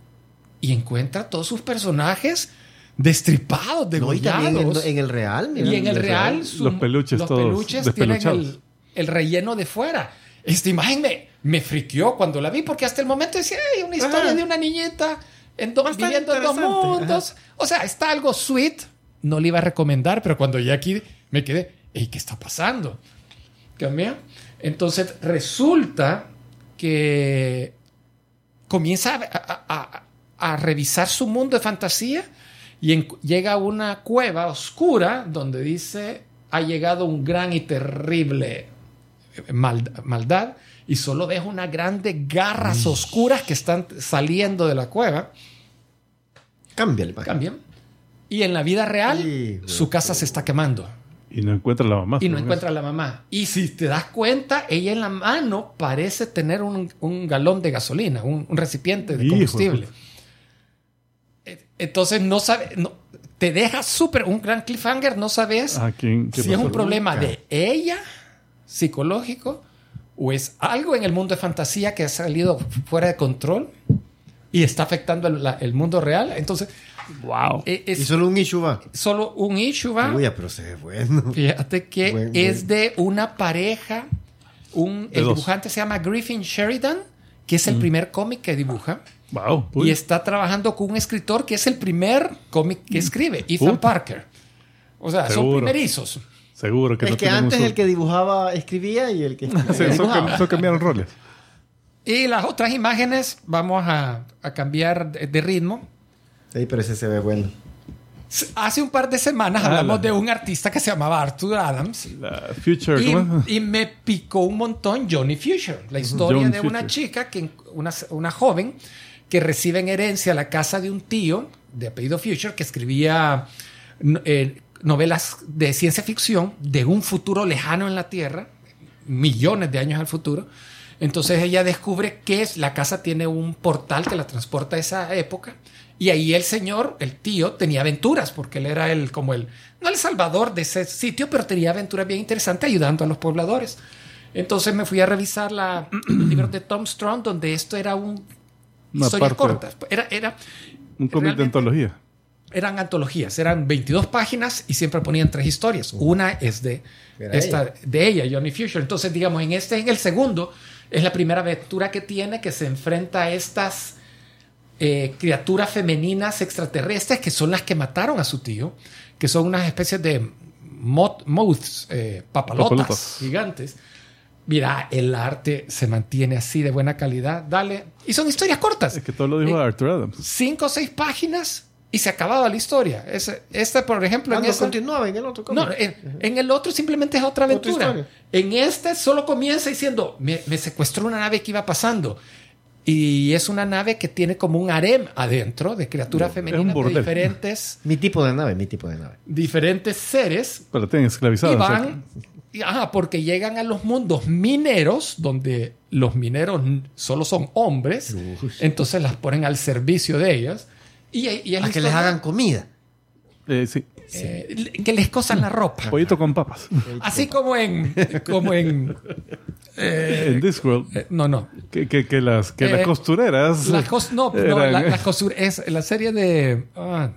y encuentra todos sus personajes destripados,
No, y en,
degollados.
en el real. mira,
y en el
el
real, su-
Los peluches
los
todos
peluches tienen el, el relleno de fuera. Esta imagen me, me friqueó cuando la vi porque hasta el momento decía, "Ay, una historia
Ajá.
de una niñita en do-
Bastante
viviendo en dos mundos. O sea, está algo sweet. No le iba a recomendar, pero cuando ya aquí me quedé, "Ey, ¿qué está pasando? ¿Cambia? Entonces resulta que comienza a, a- a- a revisar su mundo de fantasía y en- llega a una cueva oscura donde dice ha llegado un gran y terrible mal- maldad y solo ves unas grandes garras oscuras que están saliendo de la cueva.
Cambia imagen.
Cambian. Y en la vida real,
Sí,
su casa se está quemando
Y no encuentra a la mamá.
y no encuentra a la mamá. Y si te das cuenta, ella en la mano parece tener un, un galón de gasolina, un, un recipiente de
Hijo
combustible. E- Entonces no sabe, no, te deja súper un gran cliffhanger, no sabes.
Ah, ¿quién-
si es un problema
Nunca.
de ella, psicológico, o es algo en el mundo de fantasía que ha salido fuera de control y está afectando el, la- el mundo real. Entonces,
Wow.
e-
Y
es
solo un issue va.
solo un issue, ¿va?
Uy, pero se ve bueno.
Fíjate que
Buen,
es
buen.
de una pareja un,
De
el
dos.
dibujante se llama Griffin Sheridan, que es el primer cómic que dibuja.
Wow.
Y está trabajando con un escritor que es el primer cómic que escribe, Ethan
Puta.
Parker. O sea, son
Seguro.
primerizos.
Seguro que
el
no
que antes
un
el que dibujaba escribía y el que
Sí, son,
dibujaba.
son cambiaron roles.
Y las otras imágenes vamos a, a cambiar de, de ritmo.
Sí, pero ese se ve bueno.
Hace un par de semanas
Ah,
hablamos
la-
de un artista que se llamaba Arthur Adams.
La Future,
Y, y me picó un montón Johnny Future, la historia
John
de una chica, que, una, una joven, que recibe en herencia la casa de un tío de apellido Future que escribía eh, novelas de ciencia ficción de un futuro lejano en la Tierra, millones de años al futuro. Entonces ella descubre que la casa tiene un portal que la transporta a esa época. Y ahí el señor, el tío, tenía aventuras, porque él era el, como el, no el salvador de ese sitio, pero tenía aventuras bien interesantes ayudando a los pobladores. Entonces me fui a revisar la, el libro de Tom Strong, donde esto era un
Una
historias
parte-
cortas. Era, era,
Un cómic de antología.
eran antologías, eran 22 páginas y siempre ponían tres historias. Una es de esta,
ella.
de ella, Johnny Future. Entonces, digamos, en este, en el segundo, es la primera aventura que tiene que se enfrenta a estas eh, criaturas femeninas extraterrestres que son las que mataron a su tío, que son unas especies de moth- moths, eh, papalotas,
Papalotas.
gigantes. Mira, el arte se mantiene así de buena calidad. Dale. Y son historias cortas
Es que todo lo dijo
Eh,
Arthur Adams.
cinco o seis páginas y se acababa la historia. Ese- Este, por ejemplo, en esa-
continuaba en el otro cómic.
no, en, en el otro simplemente es otra aventura. en este solo comienza diciendo, me, me secuestró una nave que iba pasando. Y es una nave que tiene como un harem adentro de criaturas femeninas de diferentes,
Mi tipo de nave, mi tipo de nave.
diferentes seres.
Pero tienen esclavizada.
Y van, y- ajá, porque llegan a los mundos mineros, donde los mineros solo son hombres, entonces las ponen al servicio de ellas. Y, y es la
A que les hagan comida.
eh, sí.
Eh, que les cosan la ropa.
Pollito con papas.
Así como en. Como en.
en Discworld.
eh, no, no.
Que, que, que las, que
Eh,
las costureras.
Las cos- no, no,
eran-
la, la costura- es la serie de ah,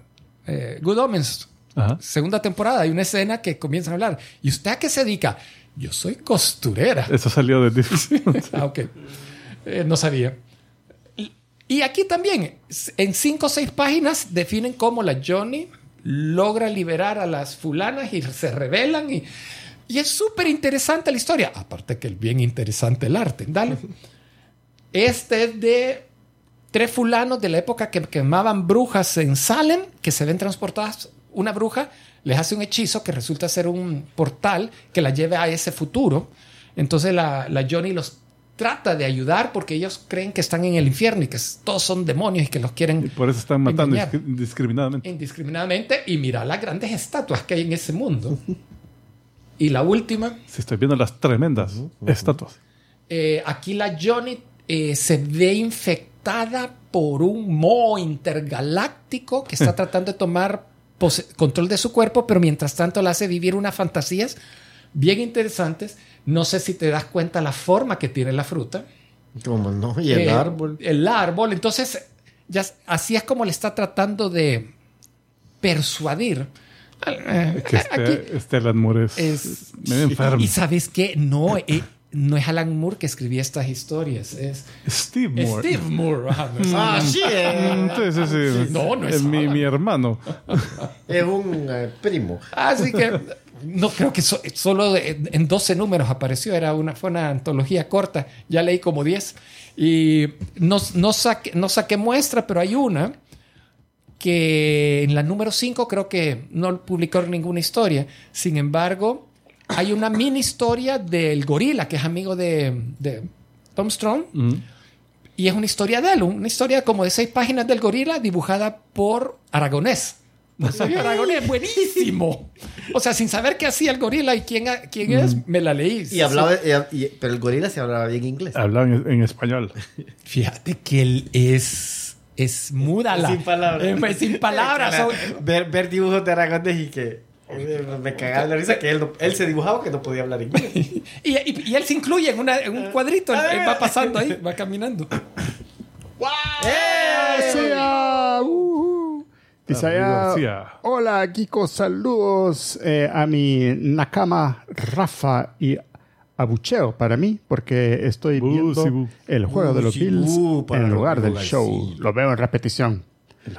eh, Good Omens,
Ajá.
segunda temporada. Hay una escena que comienzan a hablar. ¿Y usted a qué se dedica? Yo soy costurera.
Eso salió de Discworld.
Ah, ok. Eh, no sabía. Y, y aquí también, en cinco o seis páginas, definen cómo la Johnny logra liberar a las fulanas y se rebelan. Y, y es súper interesante la historia. Aparte que es bien interesante el arte. Dale. Este es de tres fulanos de la época que quemaban brujas en Salem, que se ven transportadas. Una bruja les hace un hechizo que resulta ser un portal que la lleve a ese futuro. Entonces la, la Johnny los trata de ayudar porque ellos creen que están en el infierno y que todos son demonios y que los
Y
quieren
por eso están matando
Engañar.
indiscriminadamente.
indiscriminadamente. Y mira las grandes estatuas que hay en ese mundo. Y la última,
Si estoy viendo las tremendas estatuas.
Eh, aquí la Johnny eh, se ve infectada por un moho intergaláctico que está tratando de tomar control de su cuerpo, pero mientras tanto la hace vivir unas fantasías bien interesantes. No sé si te das cuenta la forma que tiene la fruta.
¿Cómo no? Y el
Eh,
árbol.
El árbol. Entonces, ya, así es como le está tratando de persuadir. Eh,
Que
aquí-
este, este Alan Moore es,
es-
medio enfermo.
y sabes qué, no, eh, no es Alan Moore que escribía estas historias, es
Steve
es
Moore.
Steve Moore. no es
Ah, sí, eh,
Mm, sí, sí, sí.
No, no es
mi,
Alan.
mi hermano.
es un eh, primo.
Así que no creo que so- solo en, en 12 números apareció, era una, fue una antología corta, ya leí como 10 y no, no, saqué, no saqué muestra, pero hay una que en la número 5 creo que no publicó ninguna historia, sin embargo hay una mini historia del gorila que es amigo de, de Tom Strong
Mm.
y es una historia de él, una historia como de seis páginas del gorila dibujada por Aragonés. Por Sergio Aragonés, buenísimo. O sea, sin saber qué hacía el gorila y quién, quién es, me la leí.
Y hablaba, y- y- pero el gorila se hablaba bien inglés.
Hablan en, en español.
Fíjate que él es, es múdala.
Sin palabras.
Eh, pues, sin palabras.
Cara, ver, ver dibujos de Aragonés y que eh, me cagaba la risa que él, él se dibujaba que no podía hablar inglés.
y, y- y él se incluye en, una- en un cuadrito. Él, él va pasando ahí, va caminando.
García, uh, dice
David
allá,
García.
hola Kiko, saludos eh, a mi Nakama Rafa y abucheo para mí porque estoy viendo
sí,
el juego de los
sí,
Bills en lugar del show. Lo veo en repetición.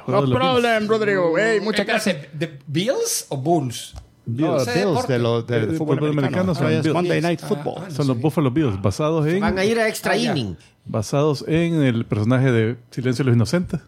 No
de Bills.
problem, Rodrigo. Hey, muchas gracias.
¿de Bills o Bulls?
No,
Bills.
Bills
Deporte.
de los del
Eh,
fútbol
fútbol
americano.
americano son
Ah,
Bills.
Monday Night
Ah,
Football.
ah, no
Son los. Buffalo Bills, basados en,
Van a ir a extra
Ah,
inning.
basados en el personaje de Silencio de los Inocentes.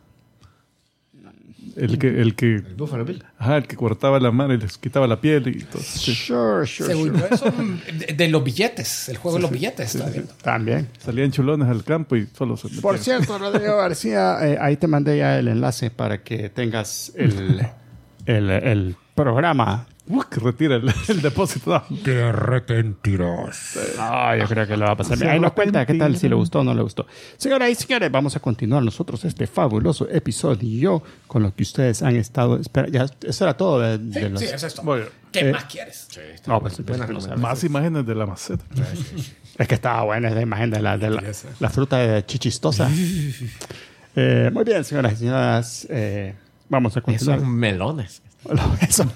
El que, el que,
Buffalo Bill.
ajá, el que cortaba la mano y les quitaba la piel y todo. Sí.
Sure, sure,
Según
sure.
yo, eso, mm, de, de los billetes, el juego de los billetes. está viendo.
También.
Salían chulones al campo y solo se metían.
Por cierto, Rodrigo García, eh, ahí te mandé ya el enlace para que tengas el, el, el programa.
Uh, que retira el, el depósito.
Te arrepentirás.
Ah, yo creo que lo va a pasar. Ahí nos cuenta qué tal, si le gustó o no le gustó. Señoras y señores, vamos a continuar nosotros este fabuloso episodio con lo que ustedes han estado esperando. Ya, eso era todo de,
Sí,
de los...
sí, eso es todo. ¿Qué
eh,
más quieres?
No, pues, no sé.
Más imágenes de la maceta.
Es que estaba buena esa imagen de la, de la, la fruta de chichistosa. Eh, muy bien, señoras y señores. eh, vamos a continuar.
Son melones.
Eso.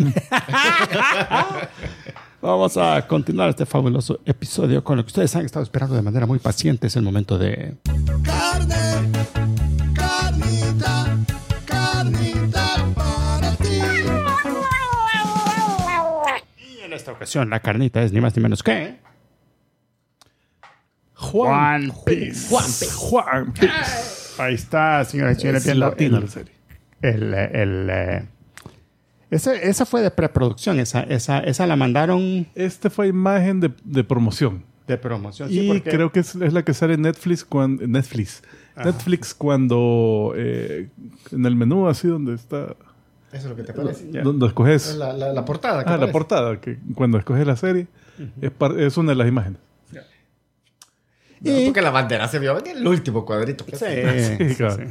Vamos a continuar este fabuloso episodio con lo que ustedes han estado esperando de manera muy paciente. Es el momento de...
Carne, carnita, carnita para ti.
Y en esta ocasión la carnita es ni más ni menos que... Juan Piece.
Juan Piece.
Juan Piece.
Ahí está, señoras y señores,
latina
el- el, el, eh, ese- esa fue de preproducción, esa, esa, esa la mandaron
Este fue imagen de, de promoción.
de promoción. Sí,
y
porque-
creo que es, es la que sale en Netflix cuando Netflix. Netflix cuando eh, en el menú así donde está
Eso es lo que te parece.
Donde escoges
La, la, la portada. ¿qué
ah, la portada que cuando escoges la serie es, par- es una de las imágenes.
No, porque la bandera se vio en el último cuadrito.
Sí,
Sí,
sí,
claro.
sí.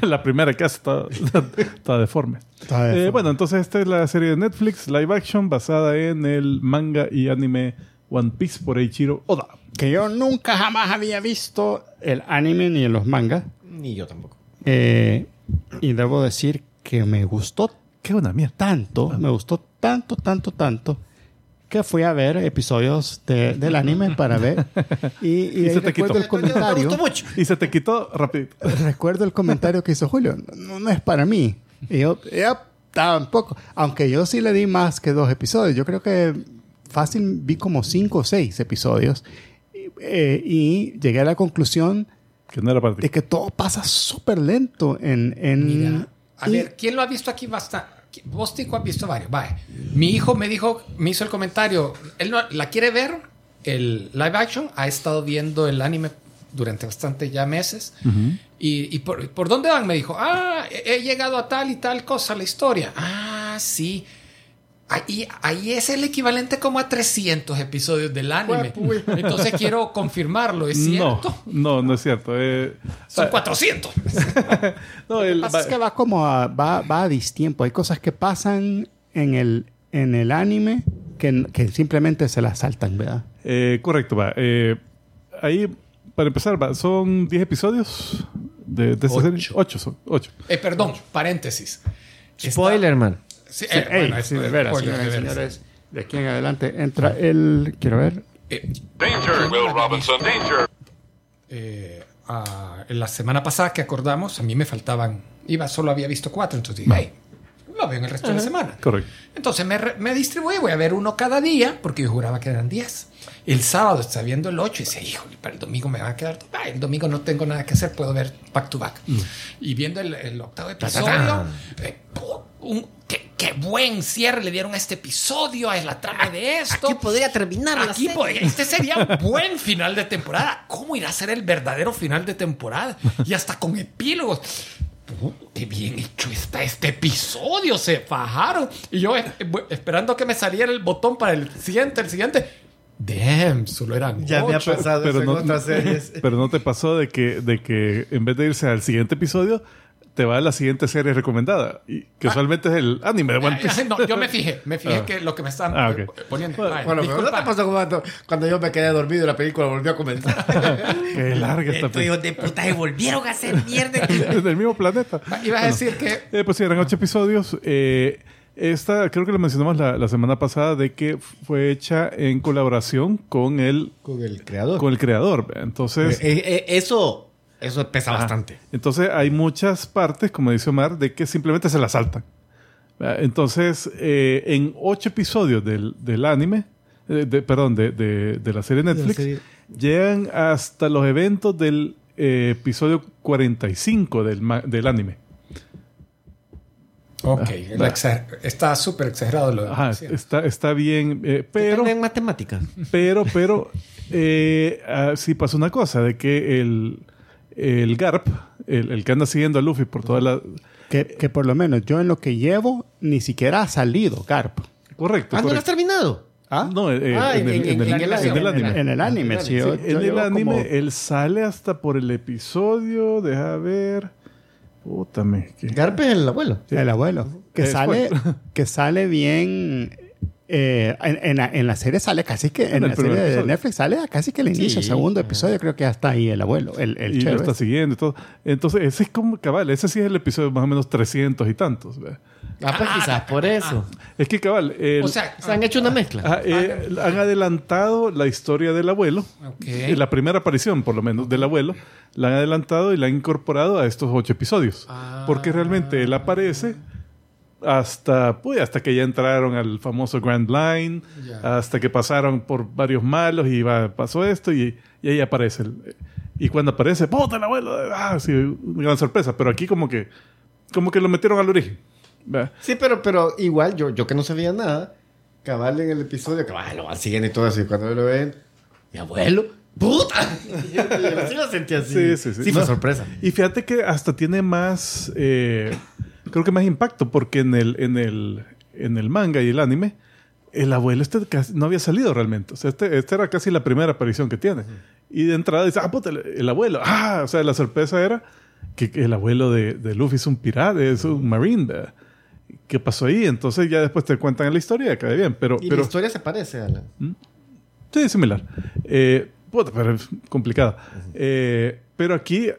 La primera que hace está, está deforme.
Está deforme.
Eh, bueno, entonces esta es la serie de Netflix live action basada en el manga y anime One Piece por Eiichiro Oda.
Que yo nunca jamás había visto el anime ni en los mangas.
Ni yo tampoco.
Eh, y debo decir que me gustó
Qué buena mierda.
tanto, me gustó tanto, tanto, tanto, que fui a ver episodios de- del anime para ver. Y, y
Y se te
recuerdo
quitó.
el comentario.
Y se te quitó rapidito.
recuerdo el comentario que hizo Julio. No, no es para mí. Y yo, ya, tampoco. Aunque yo sí le di más que dos episodios. Yo creo que fácil vi como cinco o seis episodios. Y, eh, y llegué a la conclusión
Que no era para ti.
de que todo pasa súper lento en... en
Mira, a
y-
ver, ¿quién lo ha visto aquí bastante? Vos, Tico, has visto varios. Vaya. Mi hijo me dijo, me hizo el comentario. Él no, la quiere ver, el live action. Ha estado viendo el anime durante bastante ya meses. Y, y por, ¿por dónde van? Me dijo, ah, he, he llegado a tal y tal cosa, la historia. Ah, sí. Ahí, ahí es el equivalente como a 300 episodios del anime. Entonces quiero confirmarlo, ¿es
No,
cierto?
no, no es cierto. Eh,
Son
ah,
400.
no, el-
Lo que pasa es que va como a, va, va a distiempo. Hay cosas que pasan en el, en el anime que, que simplemente se las saltan, ¿verdad?
eh, correcto, va. Eh, ahí, para empezar, va, son 10 episodios de, de esta
Ocho.
serie. 8 son, 8.
Eh, perdón, paréntesis. Está-
Spoiler, man.
Sí,
Sí,
eh,
ey,
bueno,
sí,
es-
de veras, señoras y señores. De aquí en adelante entra el... Quiero ver.
Eh,
Danger, Will Robinson, danger.
eh, ah, en la semana pasada que acordamos, a mí me faltaban, iba, solo había visto cuatro, entonces dije, hey, lo veo en el resto de la semana.
Correcto.
Entonces me, re- me distribuí, voy a ver uno cada día, porque yo juraba que eran 10. El sábado estaba viendo el 8 y decía, híjole, para el domingo me van a quedar. Ah, el domingo no tengo nada que hacer, puedo ver back to back. Y viendo el, el octavo episodio, eh, un- qué, qué buen cierre le dieron a este episodio, a la trama de esto.
Aquí podría terminar la
Aquí
serie.
podría- este sería un buen final de temporada. ¿Cómo irá a ser el verdadero final de temporada? Y hasta con epílogos. Qué bien hecho está este episodio, se fajaron. Y yo eh, esperando que me saliera el botón para el siguiente, el siguiente. Damn, solo eran
Ya me ha
ocho.
pasado eso en otras series.
pero no te pasó de que, de que en vez de irse al siguiente episodio, te va a la siguiente serie recomendada. Y que usualmente es el anime de One Piece.
no, yo me fijé, me fijé
Ah.
que lo que me están
Ah,
eh,
ok.
poniendo.
Bueno, pero ¿no te pasó cuando, cuando yo me quedé dormido y la película volvió a comenzar?
Qué larga esta película.
de puta se volvieron a hacer mierda.
Es del mismo planeta.
Ibas a decir que
Eh, pues sí, eran ocho episodios. Eh, Esta, creo que lo mencionamos la, la semana pasada, de que fue hecha en colaboración con el,
Con el creador.
con el creador. Entonces,
Eh, eh, eso, eso pesa
Ajá.
bastante.
Entonces hay muchas partes, como dice Omar, de que simplemente se la saltan. ¿verdad? Entonces, eh, en ocho episodios del, del anime, eh, de- perdón, de, de- de la serie Netflix,
serie.
llegan hasta los eventos del eh, episodio 45 del, del anime.
Ok, exa- está súper exagerado lo de
Ajá, está, está bien, eh, pero...
en matemáticas.
Pero, pero, eh, ah, sí pasa una cosa, de que el, el Garp, el, el que anda siguiendo a Luffy por toda la...
Que, que por lo menos yo en lo que llevo ni siquiera ha salido Garp.
Correcto,
Ah, ¿no lo has terminado?
¿Ah?
No, eh,
Ah,
en, el, en el-
en el
en el
anime.
anime.
En el anime, sí. yo-
Sí,
yo
en el anime,
como-
él sale hasta por el episodio, deja ver... Puta, me...
Garpe es el abuelo.
El abuelo. Que sale,
después.
que sale bien. eh, en, en la, en la serie sale casi que. En,
En el
la serie
primer
de
episodio.
Netflix sale casi que el inicio.
Sí.
segundo episodio, creo que ya está ahí el abuelo. El, el
y lo
chero
está
ese.
siguiendo y todo. Entonces, ese es como cabal. Ese sí es el episodio más o menos 300 y tantos. ¿ve?
Ah, pues quizás por eso.
Es que cabal... el-
O sea,
Se han hecho una mezcla.
ah, eh, han adelantado la historia del abuelo.
Ok.
Eh, La primera aparición, por lo menos, del abuelo, la han adelantado y la han incorporado a estos ocho episodios.
Ah.
Porque realmente él aparece hasta, pues, hasta que ya entraron al famoso Grand Line,
Ya.
hasta que pasaron por varios malos y va, pasó esto y, y ahí aparece. el- y cuando aparece, ¡puta el abuelo! Ah, sí, una gran sorpresa. Pero aquí como que, como que lo metieron al origen.
Sí, pero, pero igual, yo, yo que no sabía nada, cabal en el episodio, cabal, lo van siguiendo y todo así. Cuando lo ven, mi abuelo, ¡puta! yo, yo sí lo sentí así.
Sí, sí, sí.
fue
No.
sorpresa.
Y fíjate que hasta tiene más, eh, creo que más impacto, porque en el, en el, en el manga y el anime, el abuelo este casi no había salido realmente. O sea, este, esta era casi la primera aparición que tiene. Y de entrada dice, ah, puta, el, el abuelo. Ah, o sea, la sorpresa era que, que el abuelo de, de Luffy es un pirata, es un marine. ¿verdad? ¿Qué pasó ahí? Entonces ya después te cuentan la historia, cae bien. Pero,
Y
pero
la historia se parece, Alan.
Sí, similar. Eh, pero es complicada. Eh, pero aquí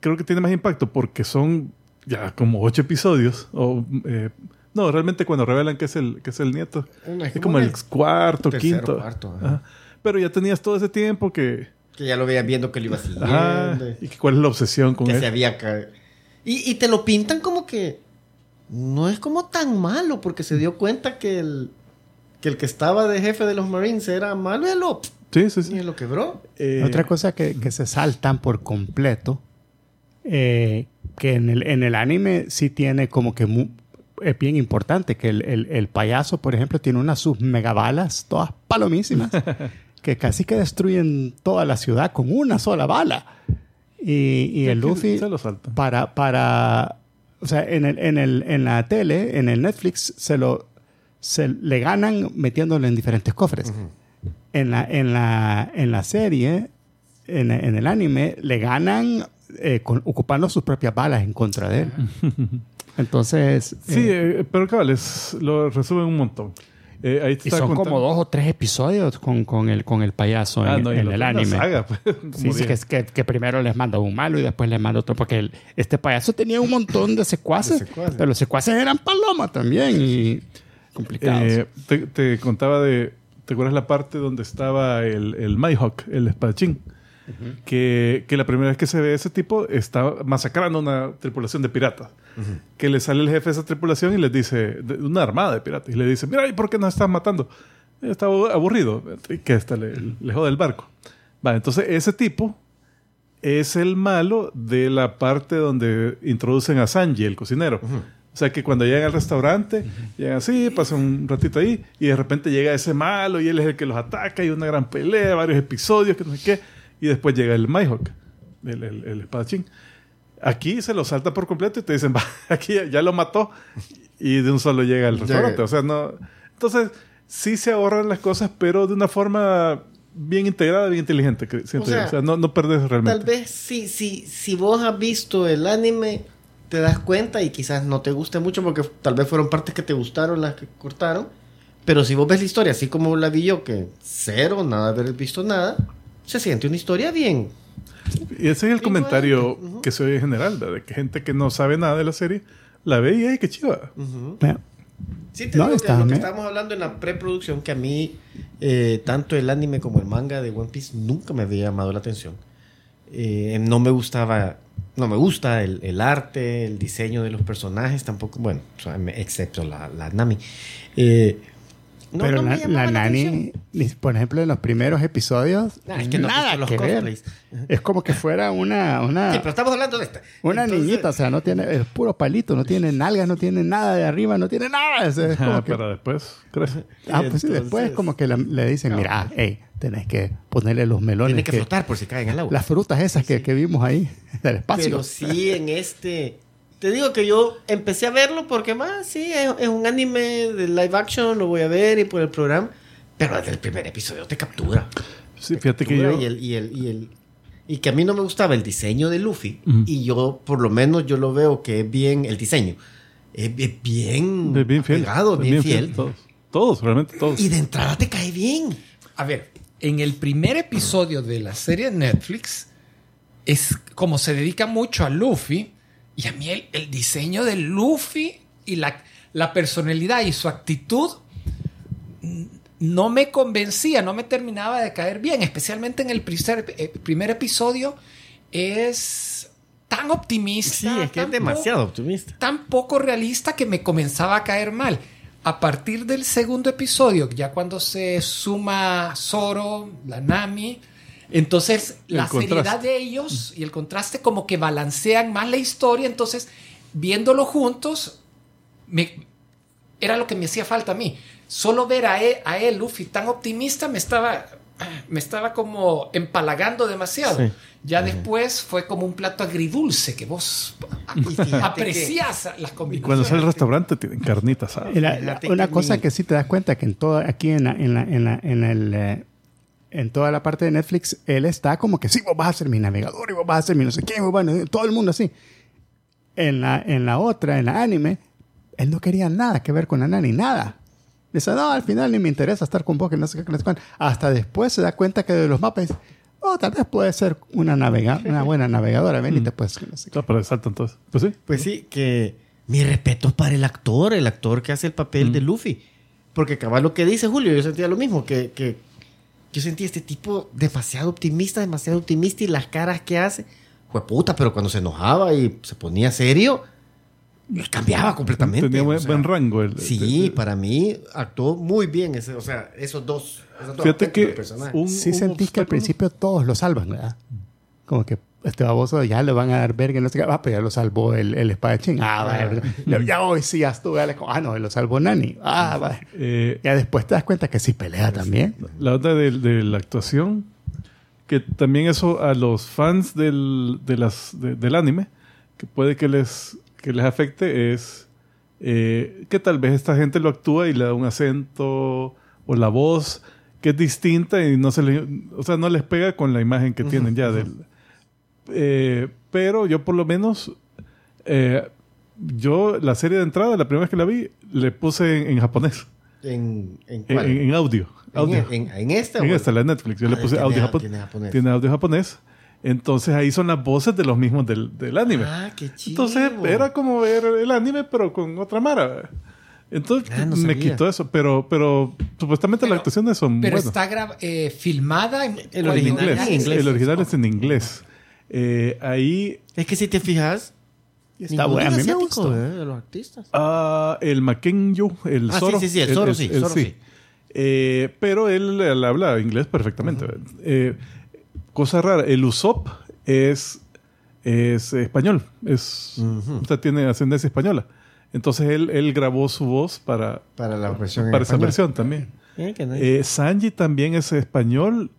creo que tiene más impacto porque son ya como ocho episodios. O, eh, no, realmente cuando revelan que es el, que es el nieto,
No, es
es
como
como el cuarto,
tercero,
quinto.
cuarto, ajá.
Pero ya tenías todo ese tiempo que...
Que ya lo veías viendo que lo iba siguiendo.
Ajá, y que cuál es la obsesión con
que
él.
se había ca- y, y te lo pintan como que no es como tan malo porque se dio cuenta que el que el que estaba de jefe de los Marines era malo y lo,
Sí, sí, sí.
y lo quebró.
Eh,
Otra cosa que, que se saltan por completo, eh, que en el, en el anime sí tiene como que mu- es bien importante, que el, el- el payaso, por ejemplo, tiene unas sus megabalas, todas palomísimas, que casi que destruyen toda la ciudad con una sola bala. Y, y el Luffy,
se lo saltan.
para, para, o sea, en, el, en, el, en la tele, en el Netflix, se lo se le ganan metiéndolo en diferentes cofres. En la, en la, en la serie, en, en el anime, le ganan eh, con- ocupando sus propias balas en contra de él. Entonces,
Sí,
eh,
eh, pero cabal, es- lo resumen un montón. Eh, ahí te
y son como
contando-
dos o tres episodios con, con, el, con el payaso
Ah,
en,
no,
en el anime.
saga, pues,
Sí,
como
sí, que, que, primero les manda un malo y después les manda otro, porque el- este payaso tenía un montón de secuaces,
De secuaces.
pero los secuaces eran palomas también y complicados.
Eh, te, te contaba de. ¿Te acuerdas la parte donde estaba el, el Mihawk, el espadachín? Que, que la primera vez que se ve ese tipo está masacrando una tripulación de piratas. Que le sale el jefe de esa tripulación y les dice, de una armada de piratas, y le dice: Mira, ¿y por qué nos están matando? Está abu- aburrido. Que esta le, le jode el barco. Vale, entonces ese tipo es el malo de la parte donde introducen a Sanji, el cocinero. O sea que cuando llegan al restaurante, llegan así, pasan un ratito ahí, y de repente llega ese malo y él es el que los ataca, y una gran pelea, varios episodios, que no sé qué, y después llega el Mihawk, el, el, el espadachín. Aquí se lo salta por completo y te dicen, va, aquí ya, ya lo mató, y de un solo llega al restaurante. O sea, no. Entonces, sí se ahorran las cosas, pero de una forma bien integrada, bien inteligente, siento yo.
sea,
O sea, no, no perdes realmente.
Tal vez si, si, si vos has visto el anime, te das cuenta y quizás no te guste mucho porque tal vez fueron partes que te gustaron las que cortaron. Pero si vos ves la historia así como la vi yo, que cero, nada haber visto nada, se siente una historia bien.
Y ese es el comentario
ujú.
que se oye en general, ¿verdad? de que gente que no sabe nada de la serie La ve y ay, qué chiva.
Bueno,
Sí, te
No,
digo que
está
lo que estábamos hablando en la preproducción, que a mí eh, tanto el anime como el manga de One Piece nunca me había llamado la atención. Eh, no me gustaba, no me gusta el, el arte, el diseño de los personajes, tampoco, bueno, excepto la, la Nami. Eh, no,
pero
no me
la, Nani, por ejemplo, en los primeros episodios,
Ah, es que no
nada
los
que ver.
cosplays.
Es como que fuera una, una,
Sí, pero estamos hablando de esta.
una
Entonces,
niñita, o sea, no tiene, es puro palito, no tiene nalgas, no tiene nada de arriba, no tiene nada. es como
Ah,
que-
Para después crece.
ah, pues sí, después como que la- le dicen, mira, hey, tenés que ponerle los melones.
Tiene que
que-
flotar por si cae en el agua.
Las frutas esas que, que vimos ahí del espacio.
Pero sí, en este. Te digo que yo empecé a verlo porque más, sí, es, es un anime de live action, lo voy a ver y por el programa. Pero desde el primer episodio te captura.
Sí,
Te
fíjate que
captura
yo.
Y, el, y, el, y, el- y que a mí no me gustaba el diseño de Luffy.
Ujú.
Y yo, por lo menos, yo lo veo que es bien el diseño. Es, bien.
es bien fiel.
apegado,
es
bien, fiel.
Todos. Todos, realmente todos.
Y de entrada te cae bien.
A ver, en el primer episodio de la serie Netflix, es como se dedica mucho a Luffy, y a mí el, el diseño de Luffy y la, la personalidad y su actitud no me convencía, no me terminaba de caer bien, especialmente en el primer, eh, primer episodio. Es tan optimista.
Sí, es que es demasiado optimista.
tan poco realista que me comenzaba a caer mal. A partir del segundo episodio, ya cuando se suma Zoro, la Nami, entonces
El
la
contraste.
seriedad de ellos y el contraste como que balancean más la historia, entonces viéndolo juntos me- era lo que me hacía falta a mí. Solo ver a él, a él, Luffy, tan optimista me estaba, me estaba como empalagando demasiado.
Sí.
Ya después fue como un plato agridulce que vos aprecias las
Y cuando sale al restaurante tienen carnitas.
una cosa que sí te das cuenta que en toda, aquí en la, en la, en la, en el, eh, en toda la parte de Netflix, él está como que sí, vos vas a ser mi navegador y vos vas a ser mi no sé qué, vos vas a- todo el mundo así. En la, en la otra, en la anime, él no quería nada que ver con la nani, nada. Dice, no, al final ni me interesa estar con vos, que no sé qué, que no sé cuánto. Hasta después se da cuenta que de los mapas, oh, tal vez puede ser una, navega una buena navegadora, venite pues, que no sé qué.
Pero saltan todos. Pues sí.
Pues sí, que mi respeto para el actor, el actor que hace el papel de Luffy. Porque cabal lo que dice Julio, yo sentía lo mismo, que, que yo sentía este tipo demasiado optimista, demasiado optimista y las caras que hace, fue puta, pero cuando se enojaba y se ponía serio, cambiaba completamente.
Tenía
o
buen,
sea,
buen rango. El,
Sí,
el-
para mí actuó muy bien, ese, o sea, esos dos. esos dos
Fíjate que un-
sí
un
sentís que al principio todos lo salvan, ¿verdad? Como que este baboso ya le van a dar verga, no sé qué. Ah, pero ya lo salvó el, el espadachín. Ah, va. Ya hoy sí, ya le- Ah, no, lo salvó Nani. Ah, va.
eh,
Ya después te das cuenta que sí pelea también.
la onda de, de la actuación, que también eso a los fans del, de las, de- del anime, que puede que les, que les afecte, es eh, que tal vez esta gente lo actúa y le da un acento o la voz que es distinta y no se le, o sea, no les pega con la imagen que tienen ya del... eh, pero yo por lo menos... eh, yo la serie de entrada, la primera vez que la vi, le puse en, en japonés,
¿En, en cuál?
en- en audio. audio.
¿En, en, en esta?
En esta, la de Netflix. Yo le
Ah,
puse
tiene
audio,
a-
japo-
tiene japonés.
tiene audio japonés. Entonces ahí son las voces de los mismos del, del anime.
Ah, qué chido.
Entonces era como ver el anime, pero con otra mara. Entonces
Ah, no
me quitó eso. Pero, pero supuestamente las actuaciones son
Pero está eh, filmada en,
El original en inglés.
El original es en inglés. Eh, ahí
Es que si te fijas,
Está bueno. A mí me gustó.
¿eh? de los artistas.
ah, el Makenyu, el
Ah, sí,
Zoro.
sí, sí, el Zoro sí, Zoro sí.
Eh, pero él, él habla inglés perfectamente. Eh, cosa rara, el Usopp es, es español. Es,
Ujú.
o sea, tiene ascendencia española. Entonces él, él grabó su voz para,
Para la versión en
para esa versión también.
Eh,
Sanji también es español,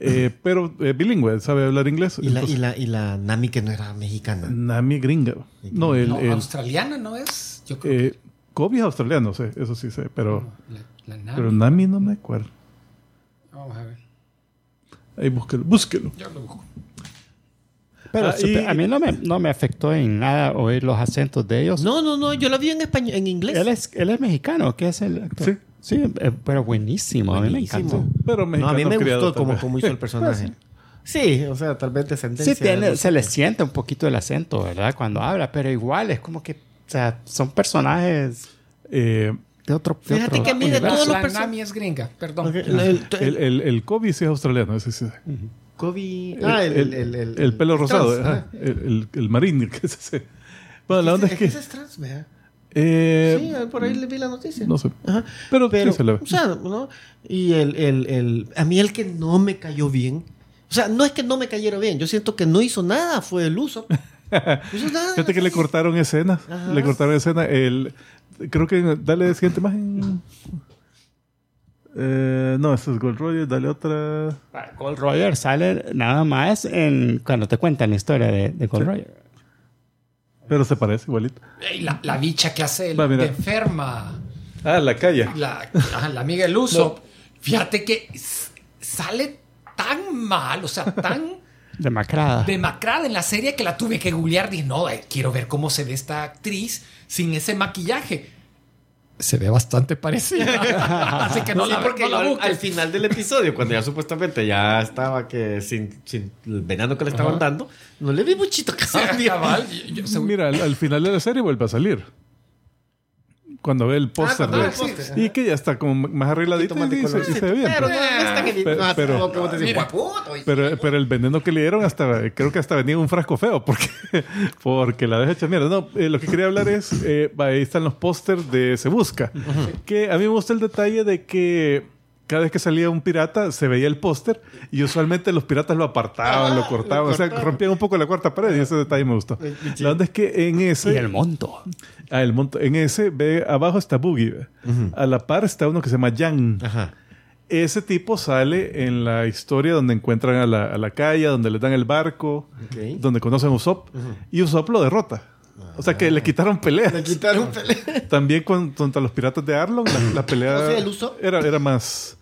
eh, pero eh, bilingüe, sabe hablar inglés.
y, la, y,
Entonces,
la, y la Nami que no era mexicana.
Nami gringa. No, el,
no,
el-
australiana no es. Yo creo
eh, Kobe es australiano, sé, eso sí sé, pero,
que la, la Nami.
pero Nami no me acuerdo.
Vamos a ver.
Ahí búsquelo, búsquelo.
Yo lo busco.
Pero
Ah, y-
a mí no me, no me afectó en nada oír los acentos de ellos.
No, no, no, yo la vi en español, en inglés.
Él es, él es mexicano, ¿qué es el actor?
Sí.
Sí, eh, pero buenísimo. A mí me
Buenísimo.
encantó.
Pero
no, a mí me gustó como, como hizo el personaje. Sí, o sea, tal vez descendencia.
Sí, tiene,
no sé
se le siente un poquito el acento, ¿verdad? Cuando habla, pero igual es como que O sea, son personajes
Eh,
de otro. de
Fíjate
otro
que a mí de todos los
la
perso-
Nami es gringa, perdón.
Ok, el, el-
el, el, el Kobe sí es australiano, ese sí.
Kobe- Ah, el, el, el, el-
el pelo rosado,
trans,
ajá. el, el, el marín, ¿qué es ese? Bueno, la onda es que...
ese es trans, vea.
Eh,
Sí, por ahí le vi la noticia.
no sé.
Ajá.
Pero,
Pero,
sí se le ve.
o sea, ¿no? Y el, el, el, a mí el que no me cayó bien, o sea, no es que no me cayera bien, yo siento que no hizo nada, fue el uso. No hizo nada.
Fíjate que le cortaron escena.
Ajá.
Le cortaron escena. El, creo que dale siguiente imagen. Eh, no, esto es Gold Roger. Dale otra.
Ah, Gold Roger sale nada más en cuando te cuentan la historia de, de Gold Roger.
Pero se parece igualito.
Ey, la, la bicha que hace el de enferma.
Ah, la calle.
La, ajá, la amiga del uso. Fíjate que sale tan mal, o sea, tan
Demacrada.
demacrada en la serie que la tuve que googlear. Dije, no, eh, quiero ver cómo se ve esta actriz sin ese maquillaje. Se ve bastante parecida. Así que no,
Sí,
la,
porque
no la
al,
busques.
al final del episodio, cuando ya supuestamente ya estaba que sin, sin el veneno que le estaban
Ajá.
dando, no le vi muchito cambio.
Mira, al, al final de la serie vuelve a salir. Cuando ve el póster.
cuando ve
de-
póster,
y que ya está como más arregladito y, se, y se ve bien.
Pero
Pero-
no,
pero- Pero, pero el veneno que le dieron hasta creo que hasta venía en un frasco feo porque, porque la deja hecha mierda. No, eh, lo que quería hablar es, eh, ahí están los pósters de Se Busca. Que a mí me gusta el detalle de que cada vez que salía un pirata se veía el póster y usualmente los piratas lo apartaban,
Ah,
lo cortaban,
lo
o sea,
cortaban.
rompían un poco la cuarta pared y ese detalle me gustó.
Sí.
La onda es que en ese...
Y el monto.
Ah, el monto. En ese, ve, abajo está Boogie. ve. A la par está uno que se llama Jan.
Ajá.
Ese tipo sale en la historia donde encuentran a la, a la calle, donde le dan el barco, donde conocen a Usopp. Y Usopp lo derrota. O sea que le quitaron peleas.
Le quitaron pelea.
También con- contra los piratas de Arlong, la, la pelea
O sea, el Usopp-
era, era más...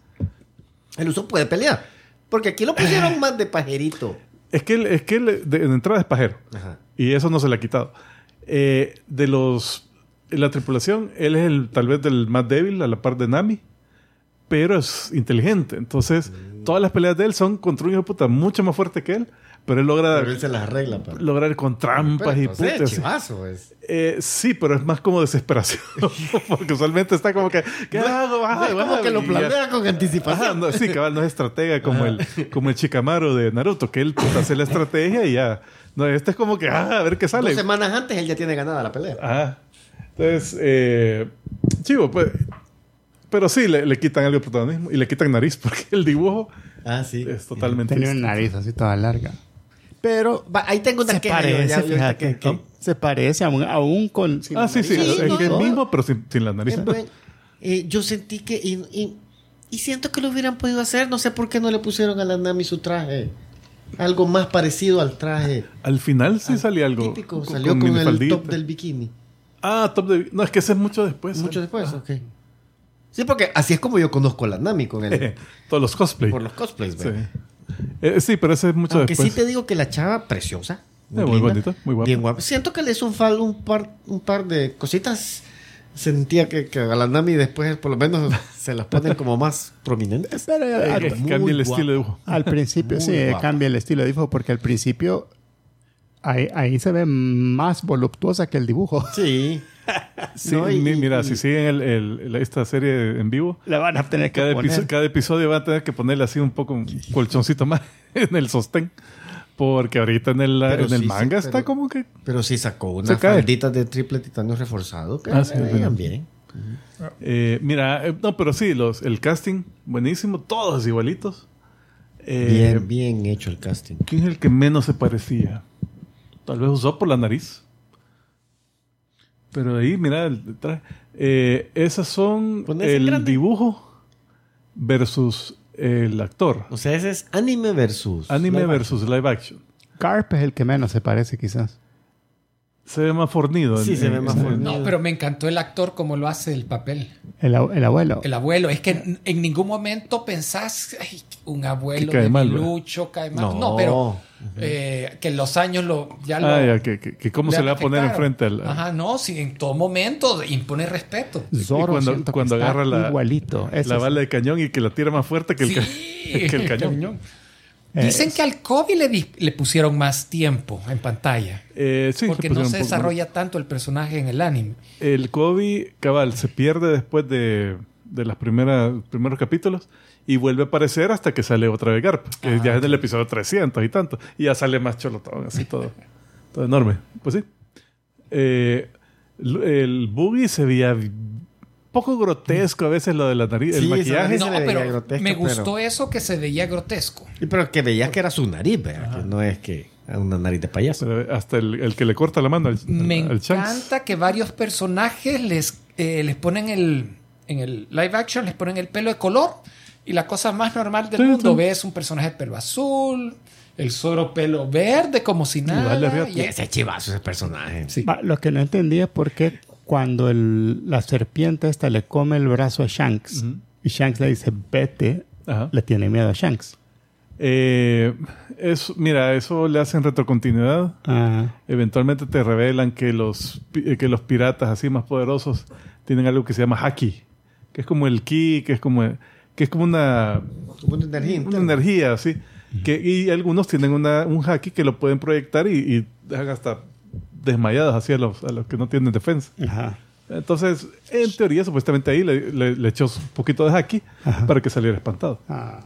El uso puede pelear. Porque aquí lo pusieron más de pajerito.
Es que, él- es que de, de entrada es pajero.
Ajá.
Y eso no se le ha quitado. Eh, de los... La tripulación, él es el tal vez del más débil a la par de Nami. Pero es inteligente. Entonces,
Mm.
todas las peleas de él son contra un hijo de puta mucho más fuerte que él. Pero él logra...
Pero él se las arregla. pa.
lograr con trampas y
Pero, entonces,
putas.
chivazo, es.
Eh, sí, pero es más como desesperación. Porque usualmente está como que, ¿qué hago? Ah,
No es como que lo
y ya.
planea con
Ajá,
anticipación.
no, sí, cabal, no es estratega como el, como el Chikamaru de Naruto, que él puta, hace la estrategia y ya. No, este es como que, ah, a ver qué
Dos
sale.
semanas antes él ya tiene ganada la pelea.
Ajá. Entonces, eh, chivo, pues. Pero sí, le, le quitan algo de protagonismo y le quitan nariz porque el dibujo
Ah, sí.
es totalmente.
Tenía una nariz así toda larga.
Pero va, ahí tengo una
Se
queja.
parece,
ya-
fíjate.
que- que-
Se parece aún, aún con... sin
Ah, sí, sí,
nariz.
Sí,
es
no, no.
el mismo, pero sin, sin la nariz.
buen- eh, yo sentí que. Y, y- y siento que lo hubieran podido hacer. No sé por qué no le pusieron a la Nami su traje. Algo más parecido al traje
Al final sí salía algo.
típico.
con-
Salió con, el top del bikini.
Ah, top de. No, es que ese es mucho después.
Mucho
¿eh?
después, ok. Sí, porque así es como yo conozco a la Nami con el,
Todos los cosplay.
por los cosplays.
Sí. Eh, sí, pero ese es mucho
Aunque
después.
sí te digo que la chava preciosa.
Eh, muy
linda,
bonita, muy guapa.
Bien guapa. Siento que le hizo un, fal- un, par, un par de cositas. Sentía que, que a la Nami después por lo menos se las ponen como más prominentes.
Pero
cambia el
guapa.
estilo de dibujo.
al principio
Muy
sí
guapa.
cambia el estilo de dibujo porque al principio ahí, ahí se ve más voluptuosa que el dibujo.
Sí.
Sí,
No, y-
mi- mira,
y-
si siguen el- el- esta serie en vivo,
Le van a tener que
cada,
poner.
episo- cada episodio va a tener que ponerle así un poco un colchoncito más en el sostén. Porque ahorita en el, manga
sí,
está
pero-
como que.
Pero sí sacó unas falditas de triple titanio reforzado que
Ah, sí,
bien.
eh, mira, eh, no, pero sí, los, el casting, buenísimo, todos igualitos. Eh,
Bien, bien hecho el casting.
¿Quién es el que menos se parecía? Tal vez usó por la nariz. Pero ahí, mira, el traje. Eh, esas son
en
el
grande.
dibujo versus el actor.
O sea, ese es anime versus.
Anime
live
versus live action.
Garp es el que menos se parece quizás.
Se ve más fornido.
Sí,
en-
se ve más
en-
fornido.
No, pero me encantó el actor como lo hace el papel.
El, ab- el abuelo.
El abuelo. Es que en, en ningún momento pensás, "Ay, un abuelo
Que cae
de
mal.
Lucho cae mal.
No.
No, pero eh, que en los años lo, ya lo.
Ah, ya, que, que- que cómo se le va a poner enfrente al.
Ajá, no, sí, en todo momento impone respeto.
Zorro
cuando-
que
cuando agarra la-
igualito.
La bala de cañón y que la tira más fuerte que el,
Sí,
ca- que el cañón.
Dicen
Eh,
que al Kobe le, le pusieron más tiempo en pantalla.
Eh, sí,
porque no se desarrolla tanto el personaje en el anime.
El Kobe, cabal, se pierde después de, de los primeros capítulos y vuelve a aparecer hasta que sale otra vez Garp, que ya es en el episodio 300 y tanto. Y ya sale más cholotón, así todo, todo enorme. Pues sí. Eh, el Boogie se veía poco grotesco a veces lo de la nariz,
Sí,
el maquillaje.
No,
se le veía
pero
grotesco,
me
pero-
gustó eso que se veía grotesco.
Y pero que veías que era su nariz, ¿verdad? Que no es que una nariz de payaso.
Pero hasta el, el que le corta la mano al,
Me
al
encanta que varios personajes les, eh, les ponen el. En el live action les ponen el pelo de color. Y la cosa más normal del
Sí,
mundo.
sí.
Ves un personaje de pelo azul. El solo pelo verde, como si nada. y-
Y ese chivazo, ese personaje.
sí.
va, lo que no entendía es por qué cuando el- la serpiente esta le come el brazo a Shanks y Shanks le dice vete,
Ajá.
le tiene miedo a Shanks.
Eh, eso, mira, eso le hacen retrocontinuidad.
Ah,
Eventualmente te revelan que los, eh, que los piratas así más poderosos tienen algo que se llama haki, que es como el ki, que es como, que es como una,
energía
una energía así. Que, y algunos tienen una, un haki que lo pueden proyectar y, y dejan hasta desmayados así a los, a los que no tienen defensa.
ajá.
Entonces, en teoría, supuestamente ahí le, le- le echó un poquito de haki para que saliera espantado.
Ah.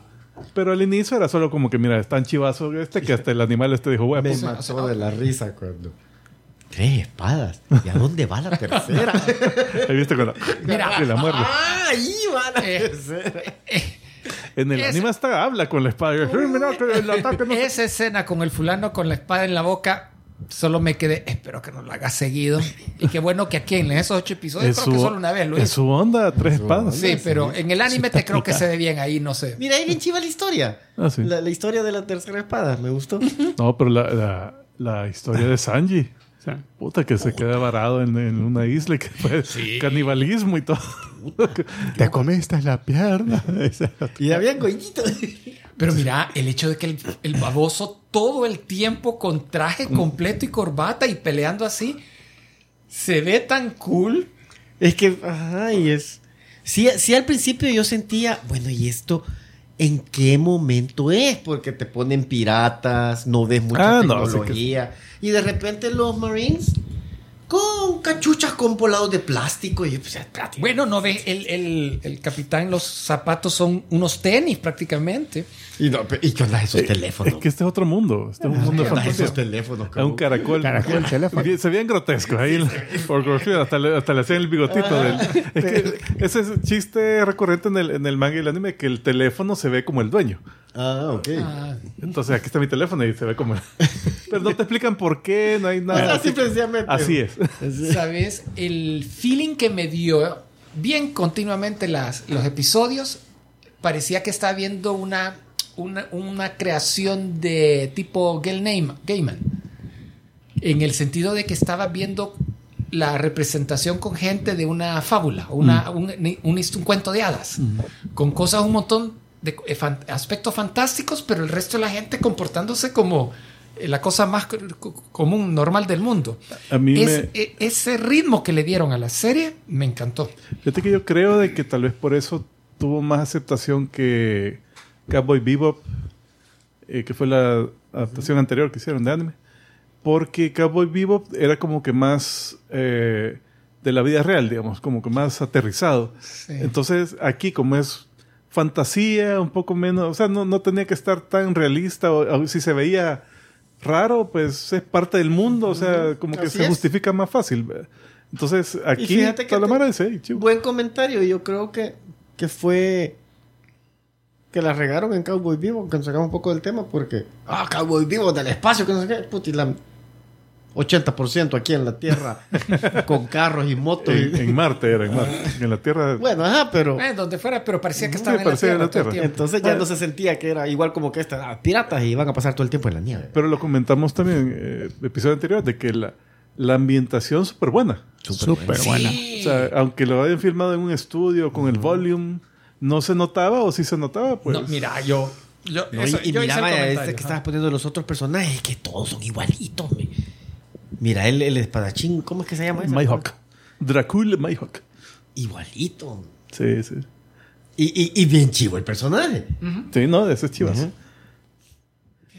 Pero al inicio era solo como que, mira, es tan chivazo este que hasta el animal este dijo, "Huevo".
Me mató de la risa cuando... Tres espadas. ¿Y a dónde va la tercera?
Ahí viste cuando
Mira.
la muerde.
¡Ah! Ahí va la
Eh.
tercera.
En el
Ese-
anime hasta habla con la espada. "Sí, mira, que el ataque no se-".
Esa escena con el fulano con la espada en la boca. Solo me quedé, espero que no lo haga seguido. Y qué bueno que aquí en esos ocho episodios,
Es
creo que solo una vez lo
es
hizo.
su onda, tres
Su
espadas.
Sí, pero en el anime te creo que se ve bien ahí, no sé.
Mira, ahí bien chiva la historia.
Ah, sí.
la, la historia de la tercera espada. Me gustó.
No, pero la, la, la historia de Sanji.
Sí.
Puta, que se queda varado en, en una isla y que fue canibalismo y todo.
Te comiste la pierna.
Y había gollito.
Pero mira, el hecho de que el, el baboso todo el tiempo con traje completo y corbata y peleando así, se ve tan cool.
Es que, ajá, y es. Sí, sí, al principio yo sentía, bueno, ¿y esto en qué momento es? Porque te ponen piratas, no ves mucha
Ah, no, sí que-
tecnología. Y de repente los Marines con cachuchas con volados de plástico. Y pues.
Bueno, no ve, el, el, el capitán, los zapatos son unos tenis prácticamente.
Y, no, ¿y qué onda esos teléfonos?
Es que este es otro mundo. Este es un mundo
¿Qué onda
fantasía.
esos teléfonos?
Es un caracol.
Caracol, teléfono.
Bien- Se veían grotescos ahí. por grosero, hasta, le, hasta le hacían el bigotito. del- es que ese es chiste recurrente en el, en el manga y el anime que el teléfono se ve como el dueño.
Ah, ok.
Ah,
Entonces aquí está mi teléfono y se ve como... Pero no te explican por qué, no hay nada.
O sea,
así,
sencillamente.
así es.
¿Sabes? El feeling que me dio bien continuamente las, los episodios parecía que estaba viendo una, una, una creación de tipo Gail Gaiman. En el sentido de que estaba viendo la representación con gente de una fábula, una, un, un- un cuento de hadas, con cosas, un montón de eh, aspectos fantásticos, pero el resto de la gente comportándose como eh, la cosa más común, normal del mundo.
A mí
Es-
me...
e- ese ritmo que le dieron a la serie me encantó.
Fíjate que yo creo de que tal vez por eso tuvo más aceptación que Cowboy Bebop, eh, que fue la adaptación anterior que hicieron de anime. Porque Cowboy Bebop era como que más eh, de la vida real, digamos, como que más aterrizado. Entonces aquí como es fantasía, un poco menos, o sea, no, no tenía que estar tan realista, o, o si se veía raro, pues es parte del mundo, o sea, como que
Así
se
es.
justifica más fácil. Entonces aquí
fíjate que te-
mara dice, "Hey, chivo".
Buen comentario. Yo creo que, que fue. Que la regaron en Cowboy Vivo, que nos sacamos un poco del tema, porque. Ah, Cowboy Vivo del espacio, que no sé qué. Puta, y la 80% aquí en la Tierra, con carros y motos. y-
En, en Marte era, en Marte. En la Tierra.
Bueno, ajá, pero.
Eh, donde fuera, pero parecía que
Sí,
estaban en la
parecía
tierra.
en la Tierra.
Entonces ya no se sentía que era igual como que esta, ah, piratas y van a pasar todo el tiempo en la nieve.
Pero lo comentamos también en eh, el episodio anterior de que la, la ambientación súper buena.
Súper buena.
Sí.
O sea, aunque lo hayan filmado en un estudio con el volume, no se notaba o si se notaba, pues.
No, mira, yo. yo,
No,
eso-
y, y
yo hice el
miraba este que estabas poniendo los otros personajes, que todos son igualitos. me. Mira, el, el espadachín, ¿cómo es que se llama ese?
Mayhawk. Dracul Mayhawk.
Igualito.
Sí, sí.
Y, y, y bien chivo el personaje.
Sí, no, ese es chivas.
Ujú.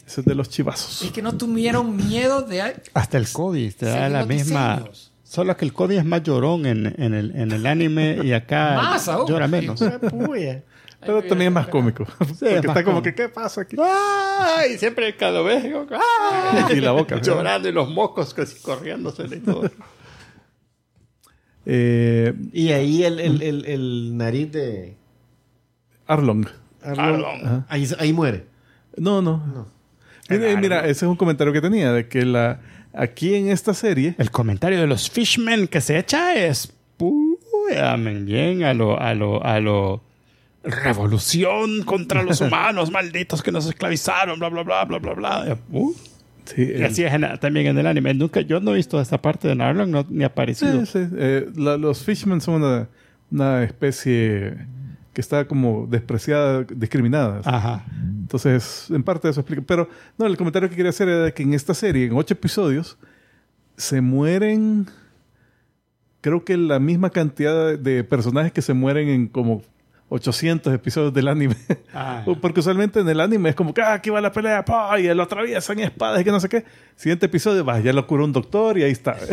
Ese es de los chivazos.
Es que no tuvieron miedo de...
Hasta el Cody te da la misma.
diseños.
Solo que el Cody es más llorón en, en el, en el anime y acá
Más aún.
llora menos.
Pero también es más cómico. Porque
es más
está como que, ¿qué pasa aquí?
¡Ay! Siempre cada vez.
Y la boca.
llorando y los mocos casi corriéndose y todo.
Eh,
Y ahí el, el, el, el nariz de
Arlong.
Arlong, ahí, ahí muere.
No, no. Mira, mira, ese es un comentario que tenía de que la aquí en esta serie
El comentario de los Fishmen que se echa es. Puya, men, bien a lo, a lo, a lo. Revolución contra los humanos malditos que nos esclavizaron, bla, bla, bla, bla, bla, bla. Uh,
sí,
y así es en- también en el anime. Nunca, yo no he visto esta parte de Narlong, no, ni ha aparecido.
Sí, sí. Eh, la- los Fishmen son una, una especie que está como despreciada, discriminada.
Ajá.
Entonces, en parte eso explica. Pero, no, el comentario que quería hacer era que en esta serie, en ocho episodios, se mueren. Creo que la misma cantidad de- personajes que se mueren en como 800 episodios del anime.
Ah.
Porque usualmente en el anime es como que, ah, aquí va la pelea, pa, y lo atraviesan espadas y que no sé qué. Siguiente episodio, va, ya lo curó un doctor y ahí está.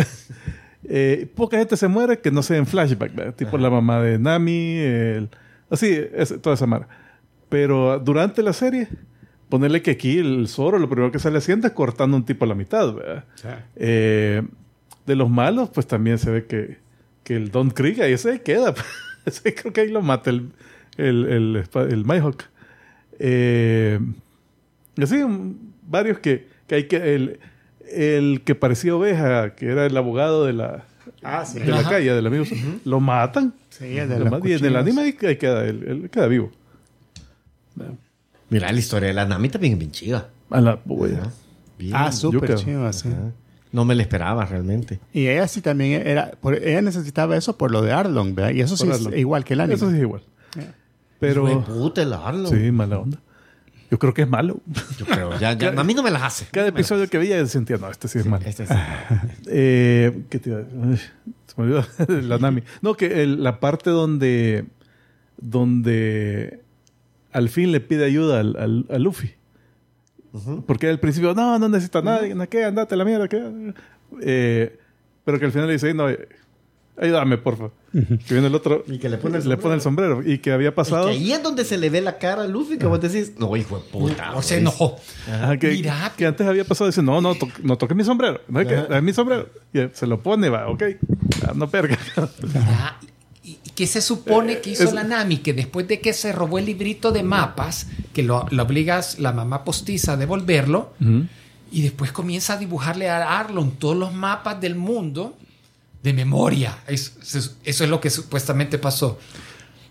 Eh, poca gente se muere que no sea en flashback, ¿verdad? tipo la mamá de Nami, el- así, es- toda esa mara. Pero durante la serie, ponerle que aquí el Zoro lo primero que sale haciendo es cortando un tipo a la mitad, ¿verdad? Eh, de los malos, pues también se ve que, que el Don Krieg ahí se queda. Ese creo que ahí lo mata el, el, el, el Mihawk. Eh, así, varios que, que hay que... El, el que parecía oveja, que era el abogado de la,
Ah, sí.
de la
Ajá.
calle, del amigo, lo matan.
Sí, el de
Lo
los
matan, y en el
cuchillos.
anime ahí, ahí queda, él, él queda vivo.
Mira, la historia de la Nami también es bien chiva.
A la.
Bien.
Ah, súper
Yuca.
chido, sí.
Ajá. No me la esperaba realmente.
Y ella sí también era. por- ella necesitaba eso por lo de Arlong, ¿verdad? Y eso sí
Por
es
Arlong.
igual que el anime.
Eso sí es igual.
Hijo de
Pero...
puta, el Arlong.
Sí, mala onda. Yo creo que es malo.
Yo creo, ya, ya, a mí no me las hace.
Cada episodio que veía sentía, no, este sí es malo.
Este sí.
Eh, ¿Qué te iba a decir? Ay, Se me olvidó la Nami. No, que el- la parte donde, donde al fin le pide ayuda al, al- a Luffy. Porque al principio, no, no necesito a nadie, no, ¿qué? Andate la mierda, ¿qué? Eh, pero que al final le dice, no, ayúdame, porfa. Que viene el otro
Y que le pone el
le pone el sombrero. Y que había pasado...
que ahí es donde se le ve la cara a Luffy que vos decís, no, hijo de puta.
O se
güey".
enojó.
Ajá, que,
Mira.
que antes había pasado, dice, no, no, to- no toques mi sombrero. No es que, mi sombrero. Y se lo pone, va, ok. No perga.
Mira, ¿y qué se supone que hizo
es-
la Nami? Que después de que se robó el librito de mapas, que lo, lo obligas la mamá postiza a devolverlo, y después comienza a dibujarle a Arlon todos los mapas del mundo de memoria. Es- es- eso es lo que supuestamente pasó.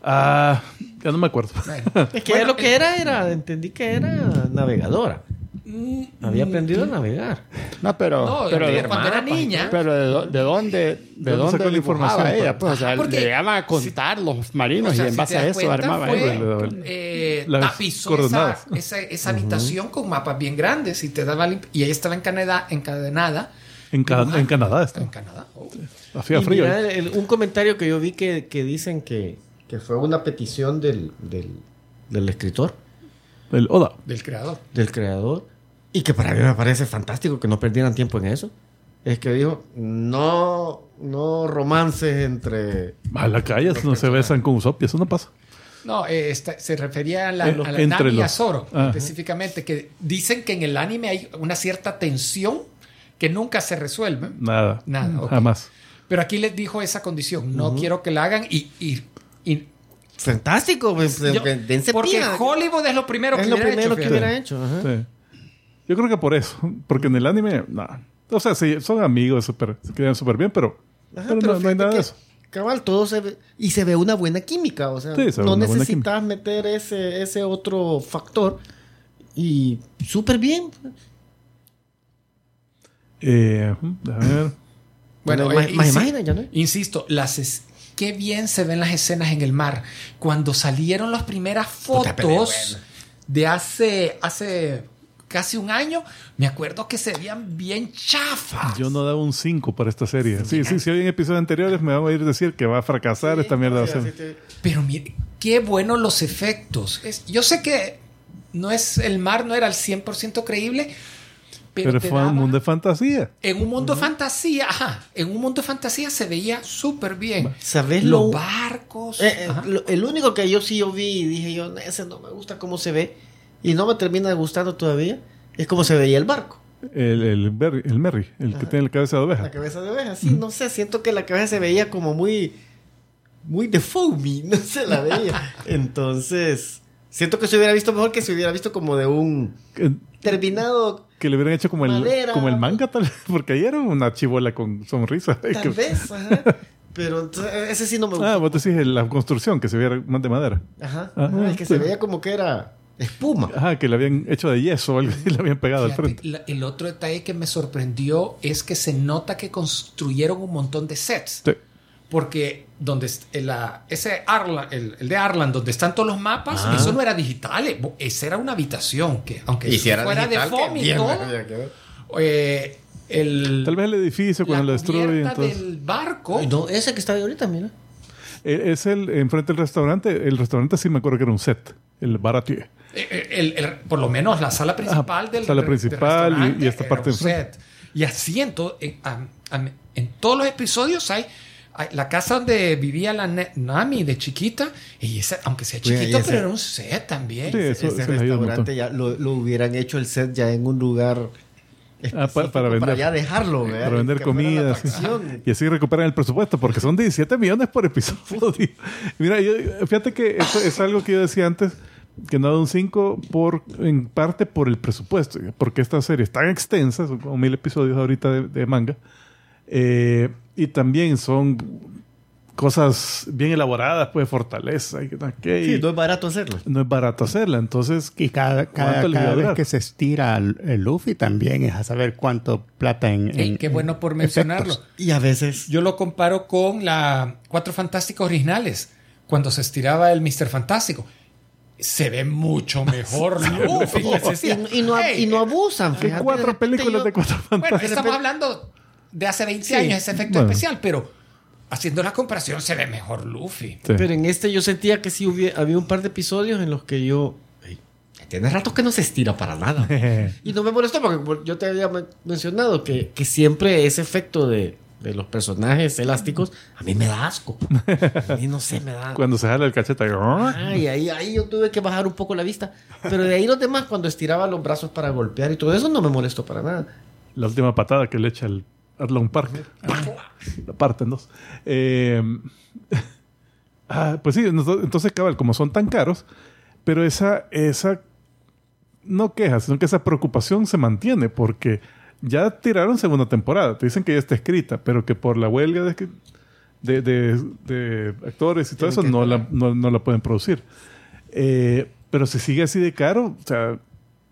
Ah, ya no me acuerdo.
Bueno,
Es que
bueno,
lo que era, era, entendí que era navegadora.
mm,
Había aprendido a navegar.
No, pero.
No,
pero,
de- cuando era niña.
Pero de, de dónde, de
dónde
dónde
sacó la información?
ella, pues, o sea, le llegaban a contar los marinos
O sea,
y en
si
base a eso
cuenta,
armaba
fue,
ella.
eh, tapizó esa, esa, esa habitación con mapas bien grandes y te daba y ella estaba en Canadá, encadenada
En, Ca-
Dibujando.
en Canadá está.
en Canadá. Oh.
Hacía frío.
mira, el- un comentario que yo vi que, que dicen que, que fue una petición del, del, del escritor,
El Oda.
del creador.
del creador, y que para mí me parece fantástico que no perdieran tiempo en eso. Es que dijo, no, no romances entre...
A la calle no se besan con Usopp eso no pasa.
No, eh, esta- se refería a la,
los-
a la Nami y a
los-
Zoro,
Ajá.
específicamente, que dicen que en el anime hay una cierta tensión que nunca se resuelve.
Nada.
Nada, ok.
Jamás.
Pero aquí les dijo esa condición, no quiero que la hagan y... y- y-
Fantástico, pues,
yo- porque
pila.
Hollywood es lo primero
es
que
lo
hubiera
primero
hecho,
que hubiera hecho. ajá.
Sí. Yo creo que por eso. Porque en el anime, no. O sea, sí, son amigos, súper- se quedan súper bien, pero,
Ajá,
pero
pero
no, no hay nada de
que,
eso.
Cabal, todo se ve. Y se ve una buena química. O sea,
Sí, se
no necesitas meter ese, ese otro factor. Y súper bien.
Eh, a ver.
Bueno,
Más-
eh,
más
insi-
imágenes, ya no.
Insisto, las es- qué bien se ven las escenas en el mar. Cuando salieron las primeras fotos de hace, hace casi un año, me acuerdo que se veían bien chafas.
Yo no daba un 5 para esta serie. Sí, sí, si hay en episodios anteriores me van a ir a decir que va a fracasar esta mierda. de serie.
Pero mire, qué buenos los efectos. Es- yo sé que no es el mar, no era al 100% creíble, pero,
fue un
daba-
mundo de fantasía.
en un mundo de fantasía, ajá, en un mundo de fantasía se veía súper bien.
¿Sabes
Los
lo-
barcos.
Eh, eh, el único que yo sí yo vi y dije yo, ese no me gusta cómo se ve y no me termina gustando todavía, es cómo se veía el barco.
El, el, Berry- el Merry, el que tiene la cabeza de oveja.
La cabeza de oveja, sí, no sé, siento que la cabeza se veía como muy, muy de foamy, no se la veía. Entonces, siento que se hubiera visto mejor que se hubiera visto como de un terminado,
que le hubieran hecho como el, como el manga, tal vez, porque ahí era una chivola con sonrisa.
tal
Que-
vez, ajá. Pero entonces, ese sí no me
Ah,
gustó.
vos decís la construcción, que se viera más de madera.
Ajá,
Ah,
ajá, el que
sí.
se veía como que era espuma.
Ajá, que le habían hecho de yeso o algo y le habían pegado al frente.
la- el otro detalle que me sorprendió es que se nota que construyeron un montón de sets.
Sí.
Porque donde en la, ese Arla- el, el de Arlan, donde están todos los mapas,
Ah.
eso no era digital. eh, Esa era una habitación que, aunque
Y si era
fuera
digital,
de y
bien,
todo, eh, el,
Tal vez el edificio
la
cuando lo destruyen. entonces-
del barco.
No, ese que está ahí ahorita, mira.
Eh, Es el enfrente del restaurante. El restaurante sí me acuerdo que era un set. El Baratier.
Eh, eh, el- el- por lo menos la sala principal
Ajá,
del
sala
del
principal y-
restaurante
y esta parte
un set. Y así en, to- en, am- en todos los episodios hay la casa donde vivía la Nami de chiquita, y ese, aunque sea
Oye,
chiquito,
ese-
pero era un set también.
Sí, eso-
ese restaurante ya lo, lo hubieran hecho el set ya en un lugar
Ah, pa- para vender.
para ya dejarlo, ¿verdad?
Para vender comida. Y así recuperan el presupuesto, porque son 17 millones por episodio. Mira, yo- fíjate que eso es algo que yo decía antes, que no da un 5 por, en parte por el presupuesto, porque esta serie es tan extensa, son como mil episodios ahorita de, de manga, eh, y también son cosas bien elaboradas, pues fortaleza y que no sé qué, y
Sí, no es barato hacerlo.
no es barato hacerla, entonces
Y cada, cada,
¿Cuánto le iba a
cada vez que se estira el, el Luffy también es a saber cuánto plata en. En-
qué bueno por
en
mencionarlo.
efectos.
Y a veces
Yo lo comparo con la Cuatro Fantásticos originales, cuando se estiraba el Mr. Fantástico. Se ve mucho mejor Luffy.
y, y no,
Ey,
y no abusan.
hay
fíjate,
cuatro películas
yo-
de cuatro
Bueno,
fantásticos.
estamos hablando de hace 20
Sí.
años ese efecto
Bueno.
especial, pero haciendo la comparación se ve mejor Luffy.
Sí.
Pero en este yo sentía que sí hubiera, había un par de episodios en los que yo... "Ey, Tiene rato que no se estira para nada. y no me molestó porque yo te había men- mencionado que, que siempre ese efecto de, de los personajes elásticos a mí me da asco. A mí no sé, me da...
Cuando se jala el cachete.
Ay, ahí, ahí yo tuve que bajar un poco la vista. Pero de ahí los demás, cuando estiraba los brazos para golpear y todo eso, no me molestó para nada.
la última patada que le echa el Arlong Park. La parte en dos. Eh, ah, pues sí, ento- entonces, cabal, como son tan caros, pero esa, esa no queja, sino que esa preocupación se mantiene porque ya tiraron segunda temporada. Te dicen que ya está escrita, pero que por la huelga de, de, de- de actores y todo
Tienen
eso no la, no la pueden producir. Eh, pero si sigue así de caro, o sea,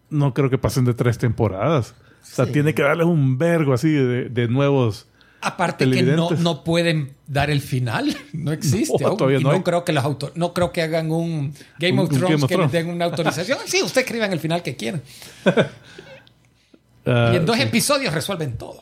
no creo que pasen de tres temporadas. O sea,
Sí.
tiene que darles un vergo así de, de nuevos.
Aparte que no, no pueden dar el final, no existe.
No,
aún.
todavía
Y
no
creo que los autor no creo que hagan un Game
Un-
of Thrones
Game of
que
Thrones.
les den una autorización. Sí, usted escriban el final que quieran.
ah,
y en dos
sí.
episodios resuelven todo.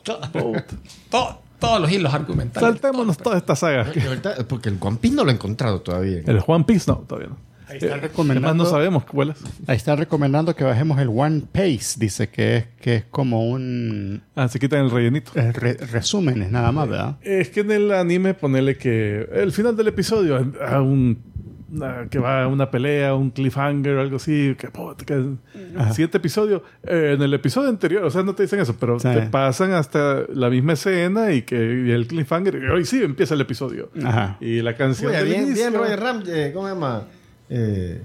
Todo- todos los hilos argumentales.
Saltémonos toda esta saga.
Ahorita- porque el One Piece no lo he encontrado todavía.
El One Piece no, todavía no.
Ahí está
Eh,
recomendando-
además no sabemos cuál es.
Ahí está recomendando que bajemos el One Pace. Dice que es, que es como un
Ah, se quitan el rellenito.
eh, re- resúmenes nada más, ¿verdad?
Es que en el anime ponele que el final del episodio a un una- que va a una pelea, un cliffhanger, algo así, que, que siete episodios. Eh, en el episodio anterior, o sea, no te dicen eso, pero
Sí.
te pasan hasta la misma escena y que y el cliffhanger, y hoy sí empieza el episodio.
Ajá.
Y la canción
Oye,
del
bien,
inicio-
bien, Roger Ram, eh, ¿cómo se llama? Eh,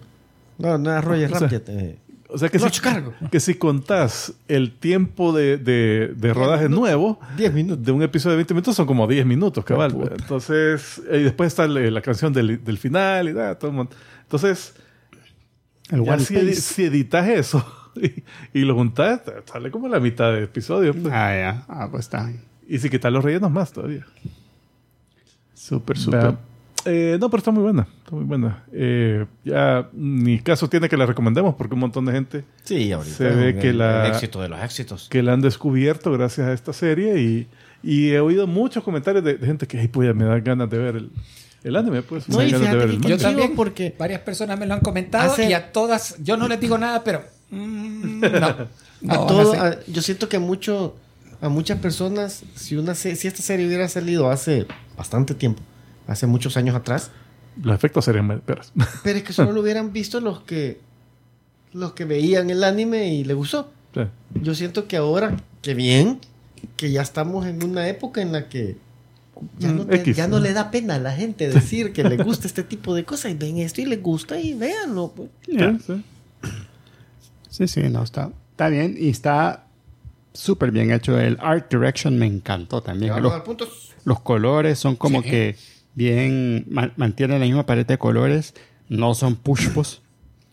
no, no es Roger
O sea,
eh,
O sea que si,
Cargo.
que si contás el tiempo de, de, de rodaje nuevo
10 minutos.
de un episodio de 20 minutos son como 10 minutos, cabal.
Oh.
Entonces, y después está la, la canción del, del final y da, todo el mundo. Entonces,
El
ya si, editas eso y, y lo juntas, te sale como la mitad del episodio. pues.
Ah, ya. Ah, pues está.
Y si quitas los rellenos más todavía.
Súper, súper.
Eh, no, pero está muy buena. Está muy buena. Eh, ya ni caso tiene que la recomendemos porque un montón de gente
Sí, ahorita.
Se ve
el-
que la-
El éxito de los éxitos.
que la han descubierto gracias a esta serie y, y he oído muchos comentarios de, de gente que, ay, pues, me dan ganas de ver el, el anime, pues.
No,
me
y
dan ganas de
fíjate
ver el
que
manga.
Yo
Chivo,
también,
porque
varias personas me lo han comentado
hace-
y a todas, yo no les digo nada, pero mm, no.
a todo, a- yo siento que mucho, a muchas personas, si, una si esta serie hubiera salido hace bastante tiempo, hace muchos años atrás,
Los efectos serían más peores.
pero es que solo lo hubieran visto los que los que veían el anime y le gustó.
Sí.
Yo siento que ahora, que bien, que ya estamos en una época en la que ya no, te-
X,
ya no
¿no?
le da pena a la gente decir que le gusta este tipo de cosas y ven esto y les gusta y véanlo. pues.
Sí, sí.
Sí, sí, no, está, está bien y está súper bien hecho. El art direction me encantó también. Los, los colores son como
Sí.
que bien, ma- mantienen la misma paleta de colores, no son pushpos.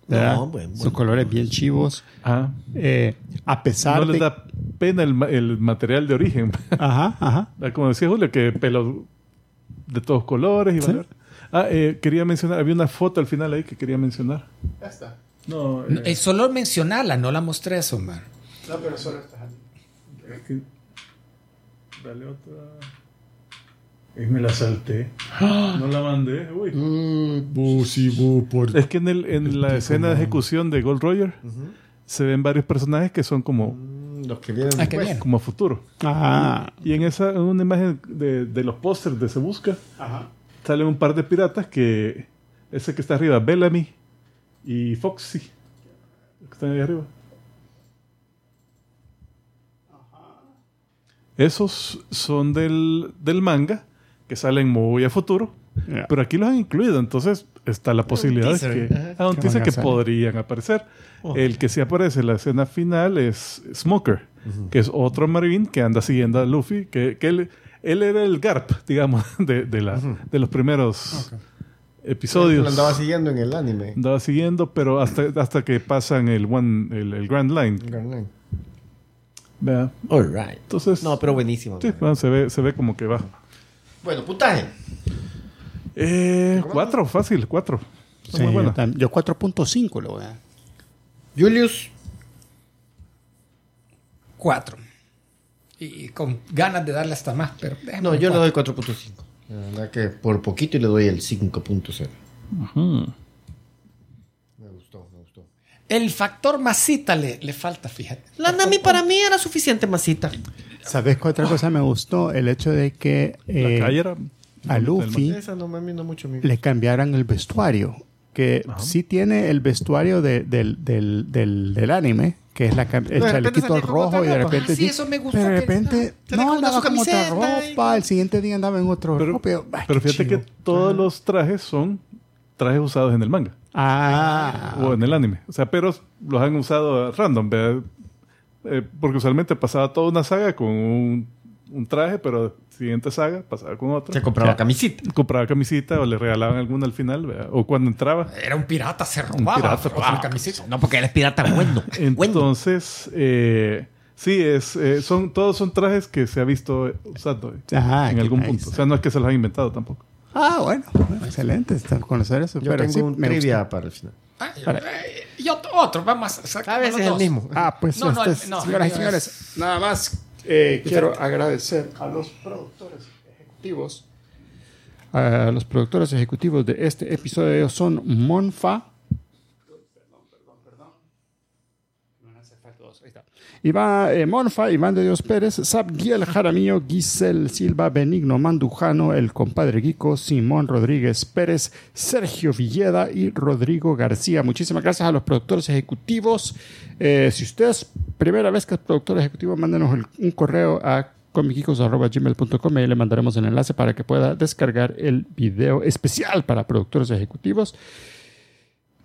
No, bueno,
son
bueno.
colores bien chivos.
Ah,
Eh, a pesar
no
de...
les da pena el, ma- el material de origen.
Ajá, ajá.
Como decía Julio, que pelo de todos colores. Y
Sí.
valor. Ah, eh, quería mencionar, había una foto al final ahí que quería mencionar. No,
No,
eh,
eh, solo mencionarla, no la mostré eso, man.
es que- Dale otra. Y me la salté. No la mandé. Uy. Es que en, el, en la escena de ejecución de Gold Roger se ven varios personajes que son como,
Mm, Los que vienen
Ah, qué
después.
bien.
como a futuro.
Ah,
Y en esa en una imagen de, de los pósters de Se Busca, salen un par de piratas que. Ese que está arriba, Bellamy y Foxy. Que están ahí arriba. Esos son del, del manga, que salen muy a futuro.
Ya.
Pero aquí los han incluido, entonces está la posibilidad de que, ah, un
Que
teaser que podrían aparecer. El que sí aparece en la escena final es Smoker, que es otro marine que anda siguiendo a Luffy, que, que él, él era el Garp, digamos, de, de, la, de los primeros episodios.
Lo andaba siguiendo en el anime.
Andaba siguiendo, pero hasta, hasta que pasan el, one, el, el Grand Line. Vea.
All right.
Entonces,
No, pero buenísimo.
sí, bueno, se, ve, se ve como que va.
Bueno, puntaje.
Eh, cuatro, fácil, cuatro. Está
sí,
muy buena.
yo tam- yo 4.5 le voy a dar.
Julius.
Cuatro. Y con ganas de darle hasta más, pero déjame
No, yo le
cuatro.
doy 4.5. La verdad que por poquito y le doy el 5.0. Gustó, me gustó.
El factor masita le, le falta, fíjate.
La Nami para mí era suficiente masita.
¿Sabes qué otra cosa me gustó? El hecho de que eh,
La calle era...
a Luffy
no me mucho
le cambiaran el vestuario. Que sí tiene el vestuario de- del, del, del, del anime, que es la, el chalequito rojo y de
ropa.
repente...
Ah, sí, eso me gustó
Pero de
que-
repente... No, andaba con otra
camiseta y-
ropa. El siguiente día andaba en otro
Pero,
ropa. yo, ay,
pero fíjate que
chido.
todos los trajes son trajes usados en el manga
Ah,
o en el anime. O sea, pero los han usado random, ¿verdad? Eh, porque usualmente pasaba toda una saga con un, un traje, pero siguiente saga pasaba con otro.
Se compraba camisita.
Compraba camisita o le regalaban alguna al final, ¿verdad? o cuando entraba.
Era un pirata, se robaba.
pirata,
robaba
pues,
la camiseta.
No, porque él es pirata bueno.
Entonces, eh, sí, es, eh, son, todos son trajes que se ha visto usando eh, en algún punto. O sea, no es que se los han inventado tampoco.
Ah, bueno, excelente está- conocer eso.
Yo
pero
tengo
sí,
un
me
trivia para el final.
Ay, eh, y otro, vamos a sacar
A veces
los
es el mismo.
Ah, pues,
No, no,
este es-
no,
señoras y
no,
señores, nada más eh, quiero agradecer a los productores ejecutivos. A los productores ejecutivos de este episodio son Monfa. Iván eh, Monfa, Iván de Dios Pérez, Sabdiel Jaramillo, Giselle Silva, Benigno Mandujano, el compadre Guico, Simón Rodríguez Pérez, Sergio Villeda y Rodrigo García. Muchísimas gracias a los productores ejecutivos. Eh, si usted es primera vez que es productor ejecutivo, mándenos un correo a comiquicos.gmail.com y le mandaremos el enlace para que pueda descargar el video especial para productores ejecutivos.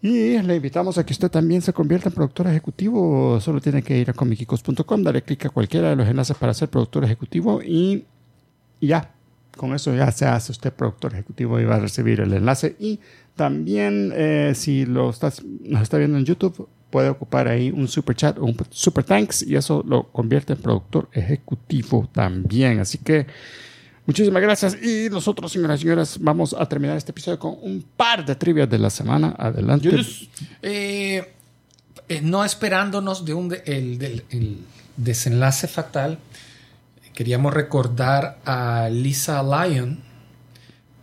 Y le invitamos a que usted también se convierta en productor ejecutivo. Solo tiene que ir a comiquicos.com, darle clic a cualquiera de los enlaces para ser productor ejecutivo y ya. Con eso ya se hace usted productor ejecutivo y va a recibir el enlace. Y también, eh, si lo estás, nos está viendo en YouTube, puede ocupar ahí un super chat o un super thanks y eso lo convierte en productor ejecutivo también. Así que Muchísimas gracias. Y nosotros, señoras y señores, vamos a terminar este episodio con un par de trivias de la semana. Adelante.
Eh, eh, no esperándonos de un de- el, del- el desenlace fatal, queríamos recordar a Lisa Lyon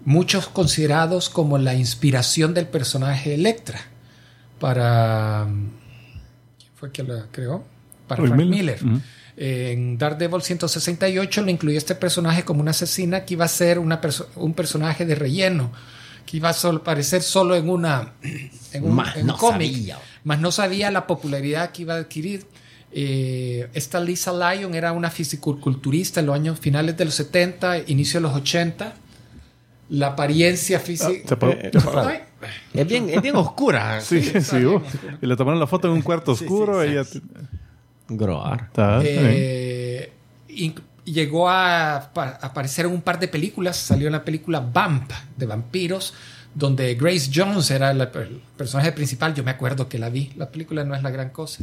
muchos considerados como la inspiración del personaje Electra para... ¿Quién fue quien la creó? Para
Frank Miller.
En Daredevil 168 le incluyó este personaje como una asesina que iba a ser una perso- un personaje de relleno, que iba a sol- aparecer solo en una en un,
Mas
en un
no
cómic, más no sabía la popularidad que iba a adquirir. Eh, esta Lisa Lyon era una fisiculturista en los años finales de los 70, inicio de los 80. La apariencia
Se
física...
Eh, Es bien, es bien oscura.
Sí, sí, oh. Y le tomaron la foto en un cuarto
Sí,
oscuro.
sí, sí.
ella
Groar.
Eh, llegó a, pa- aparecer en un par de películas. Salió en la película Vamp de vampiros, donde Grace Jones era la- el personaje principal. Yo me acuerdo que la vi. La película no es la gran cosa.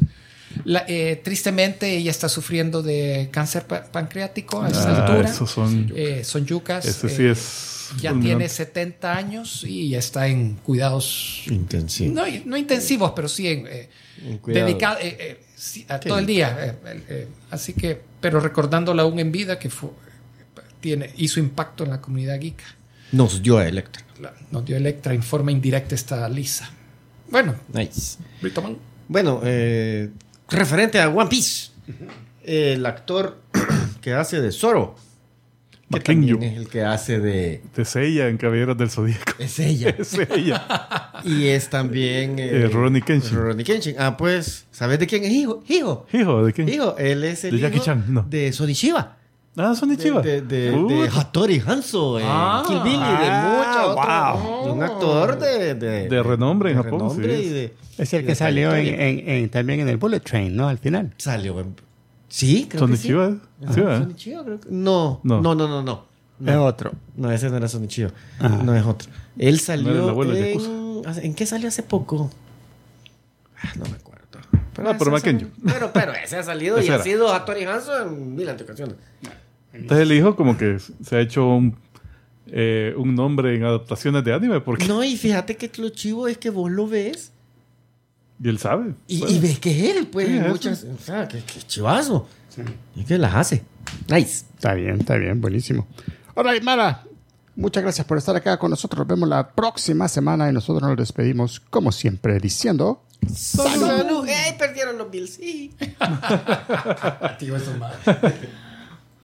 La- eh, tristemente, ella está sufriendo de cáncer pa- pancreático a esta
Ah,
altura.
esos son.
Eh, son yucas.
Ese sí
eh,
es.
Ya
fulminante.
tiene 70 años y ya está en cuidados
Intensivo.
no, no intensivos, pero sí en, eh, dedicado eh, eh, sí, a todo el día. eh, eh, eh, así que, pero recordándola aún en vida, que fue, tiene, hizo impacto en la comunidad geek.
Nos dio a Electra.
La- nos dio Electra en forma indirecta esta Lisa. Bueno,
Nice.
Britoman.
Bueno, eh, referente a One Piece, el actor que hace de Zoro, que
Makenyu.
también es el que hace de...
Es ella en Caballeros del Zodíaco.
Es ella.
Es ella.
y es también...
Eh, Rurouni Kenshin.
Rurouni Kenshin. Ah, pues, ¿sabes de quién es hijo? Hijo.
Hijo, ¿de quién?
Hijo, él es el
¿De Jackie
hijo
Chan? No.
de Sonichiba.
Ah, son de
De,
Chiva.
de, de,
Uh,
de Hattori Hanzo en
Ah.
Kill Bill y de
Ah,
muchos
wow.
otros. De un actor de... De,
De renombre en
de
Japón,
renombre
sí.
y de-
Es el
y
que
de
salió en,
trayectoria.
en- en- también en el Bullet Train, ¿no? Al final.
Salió en... Sí, creo
Son
que
de
sí.
Chiva.
Ajá,
Sí, ¿verdad?
Sonichiba, creo que- No,
No.
no, no, no, no.
Es
No,
otro.
no, ese no era Sonichiba.
Ajá.
No es otro. Él
No el
salió
abuelo de
en... ¿En qué salió hace poco? Ah, no me acuerdo.
Ah, pero
ese ha Pero, pero ese ha salido y
Ese
ha
era.
sido Hattori Hanzo en mil ocasiones.
Entonces el hijo como que se ha hecho un, eh, un nombre en adaptaciones de anime porque
No, y fíjate que lo chivo es que vos lo ves
y él sabe.
y, y ves que es él, pues,
Sí,
muchas... O sea, que, que chivazo. Y que las hace. Nice.
Está bien, está bien, buenísimo. Ahora, Mara, muchas gracias por estar acá con nosotros. Nos vemos la próxima semana y nosotros nos despedimos, como siempre, diciendo.
¡Salud! ¡Ey, perdieron los Bills! Sí.
Tío, eso.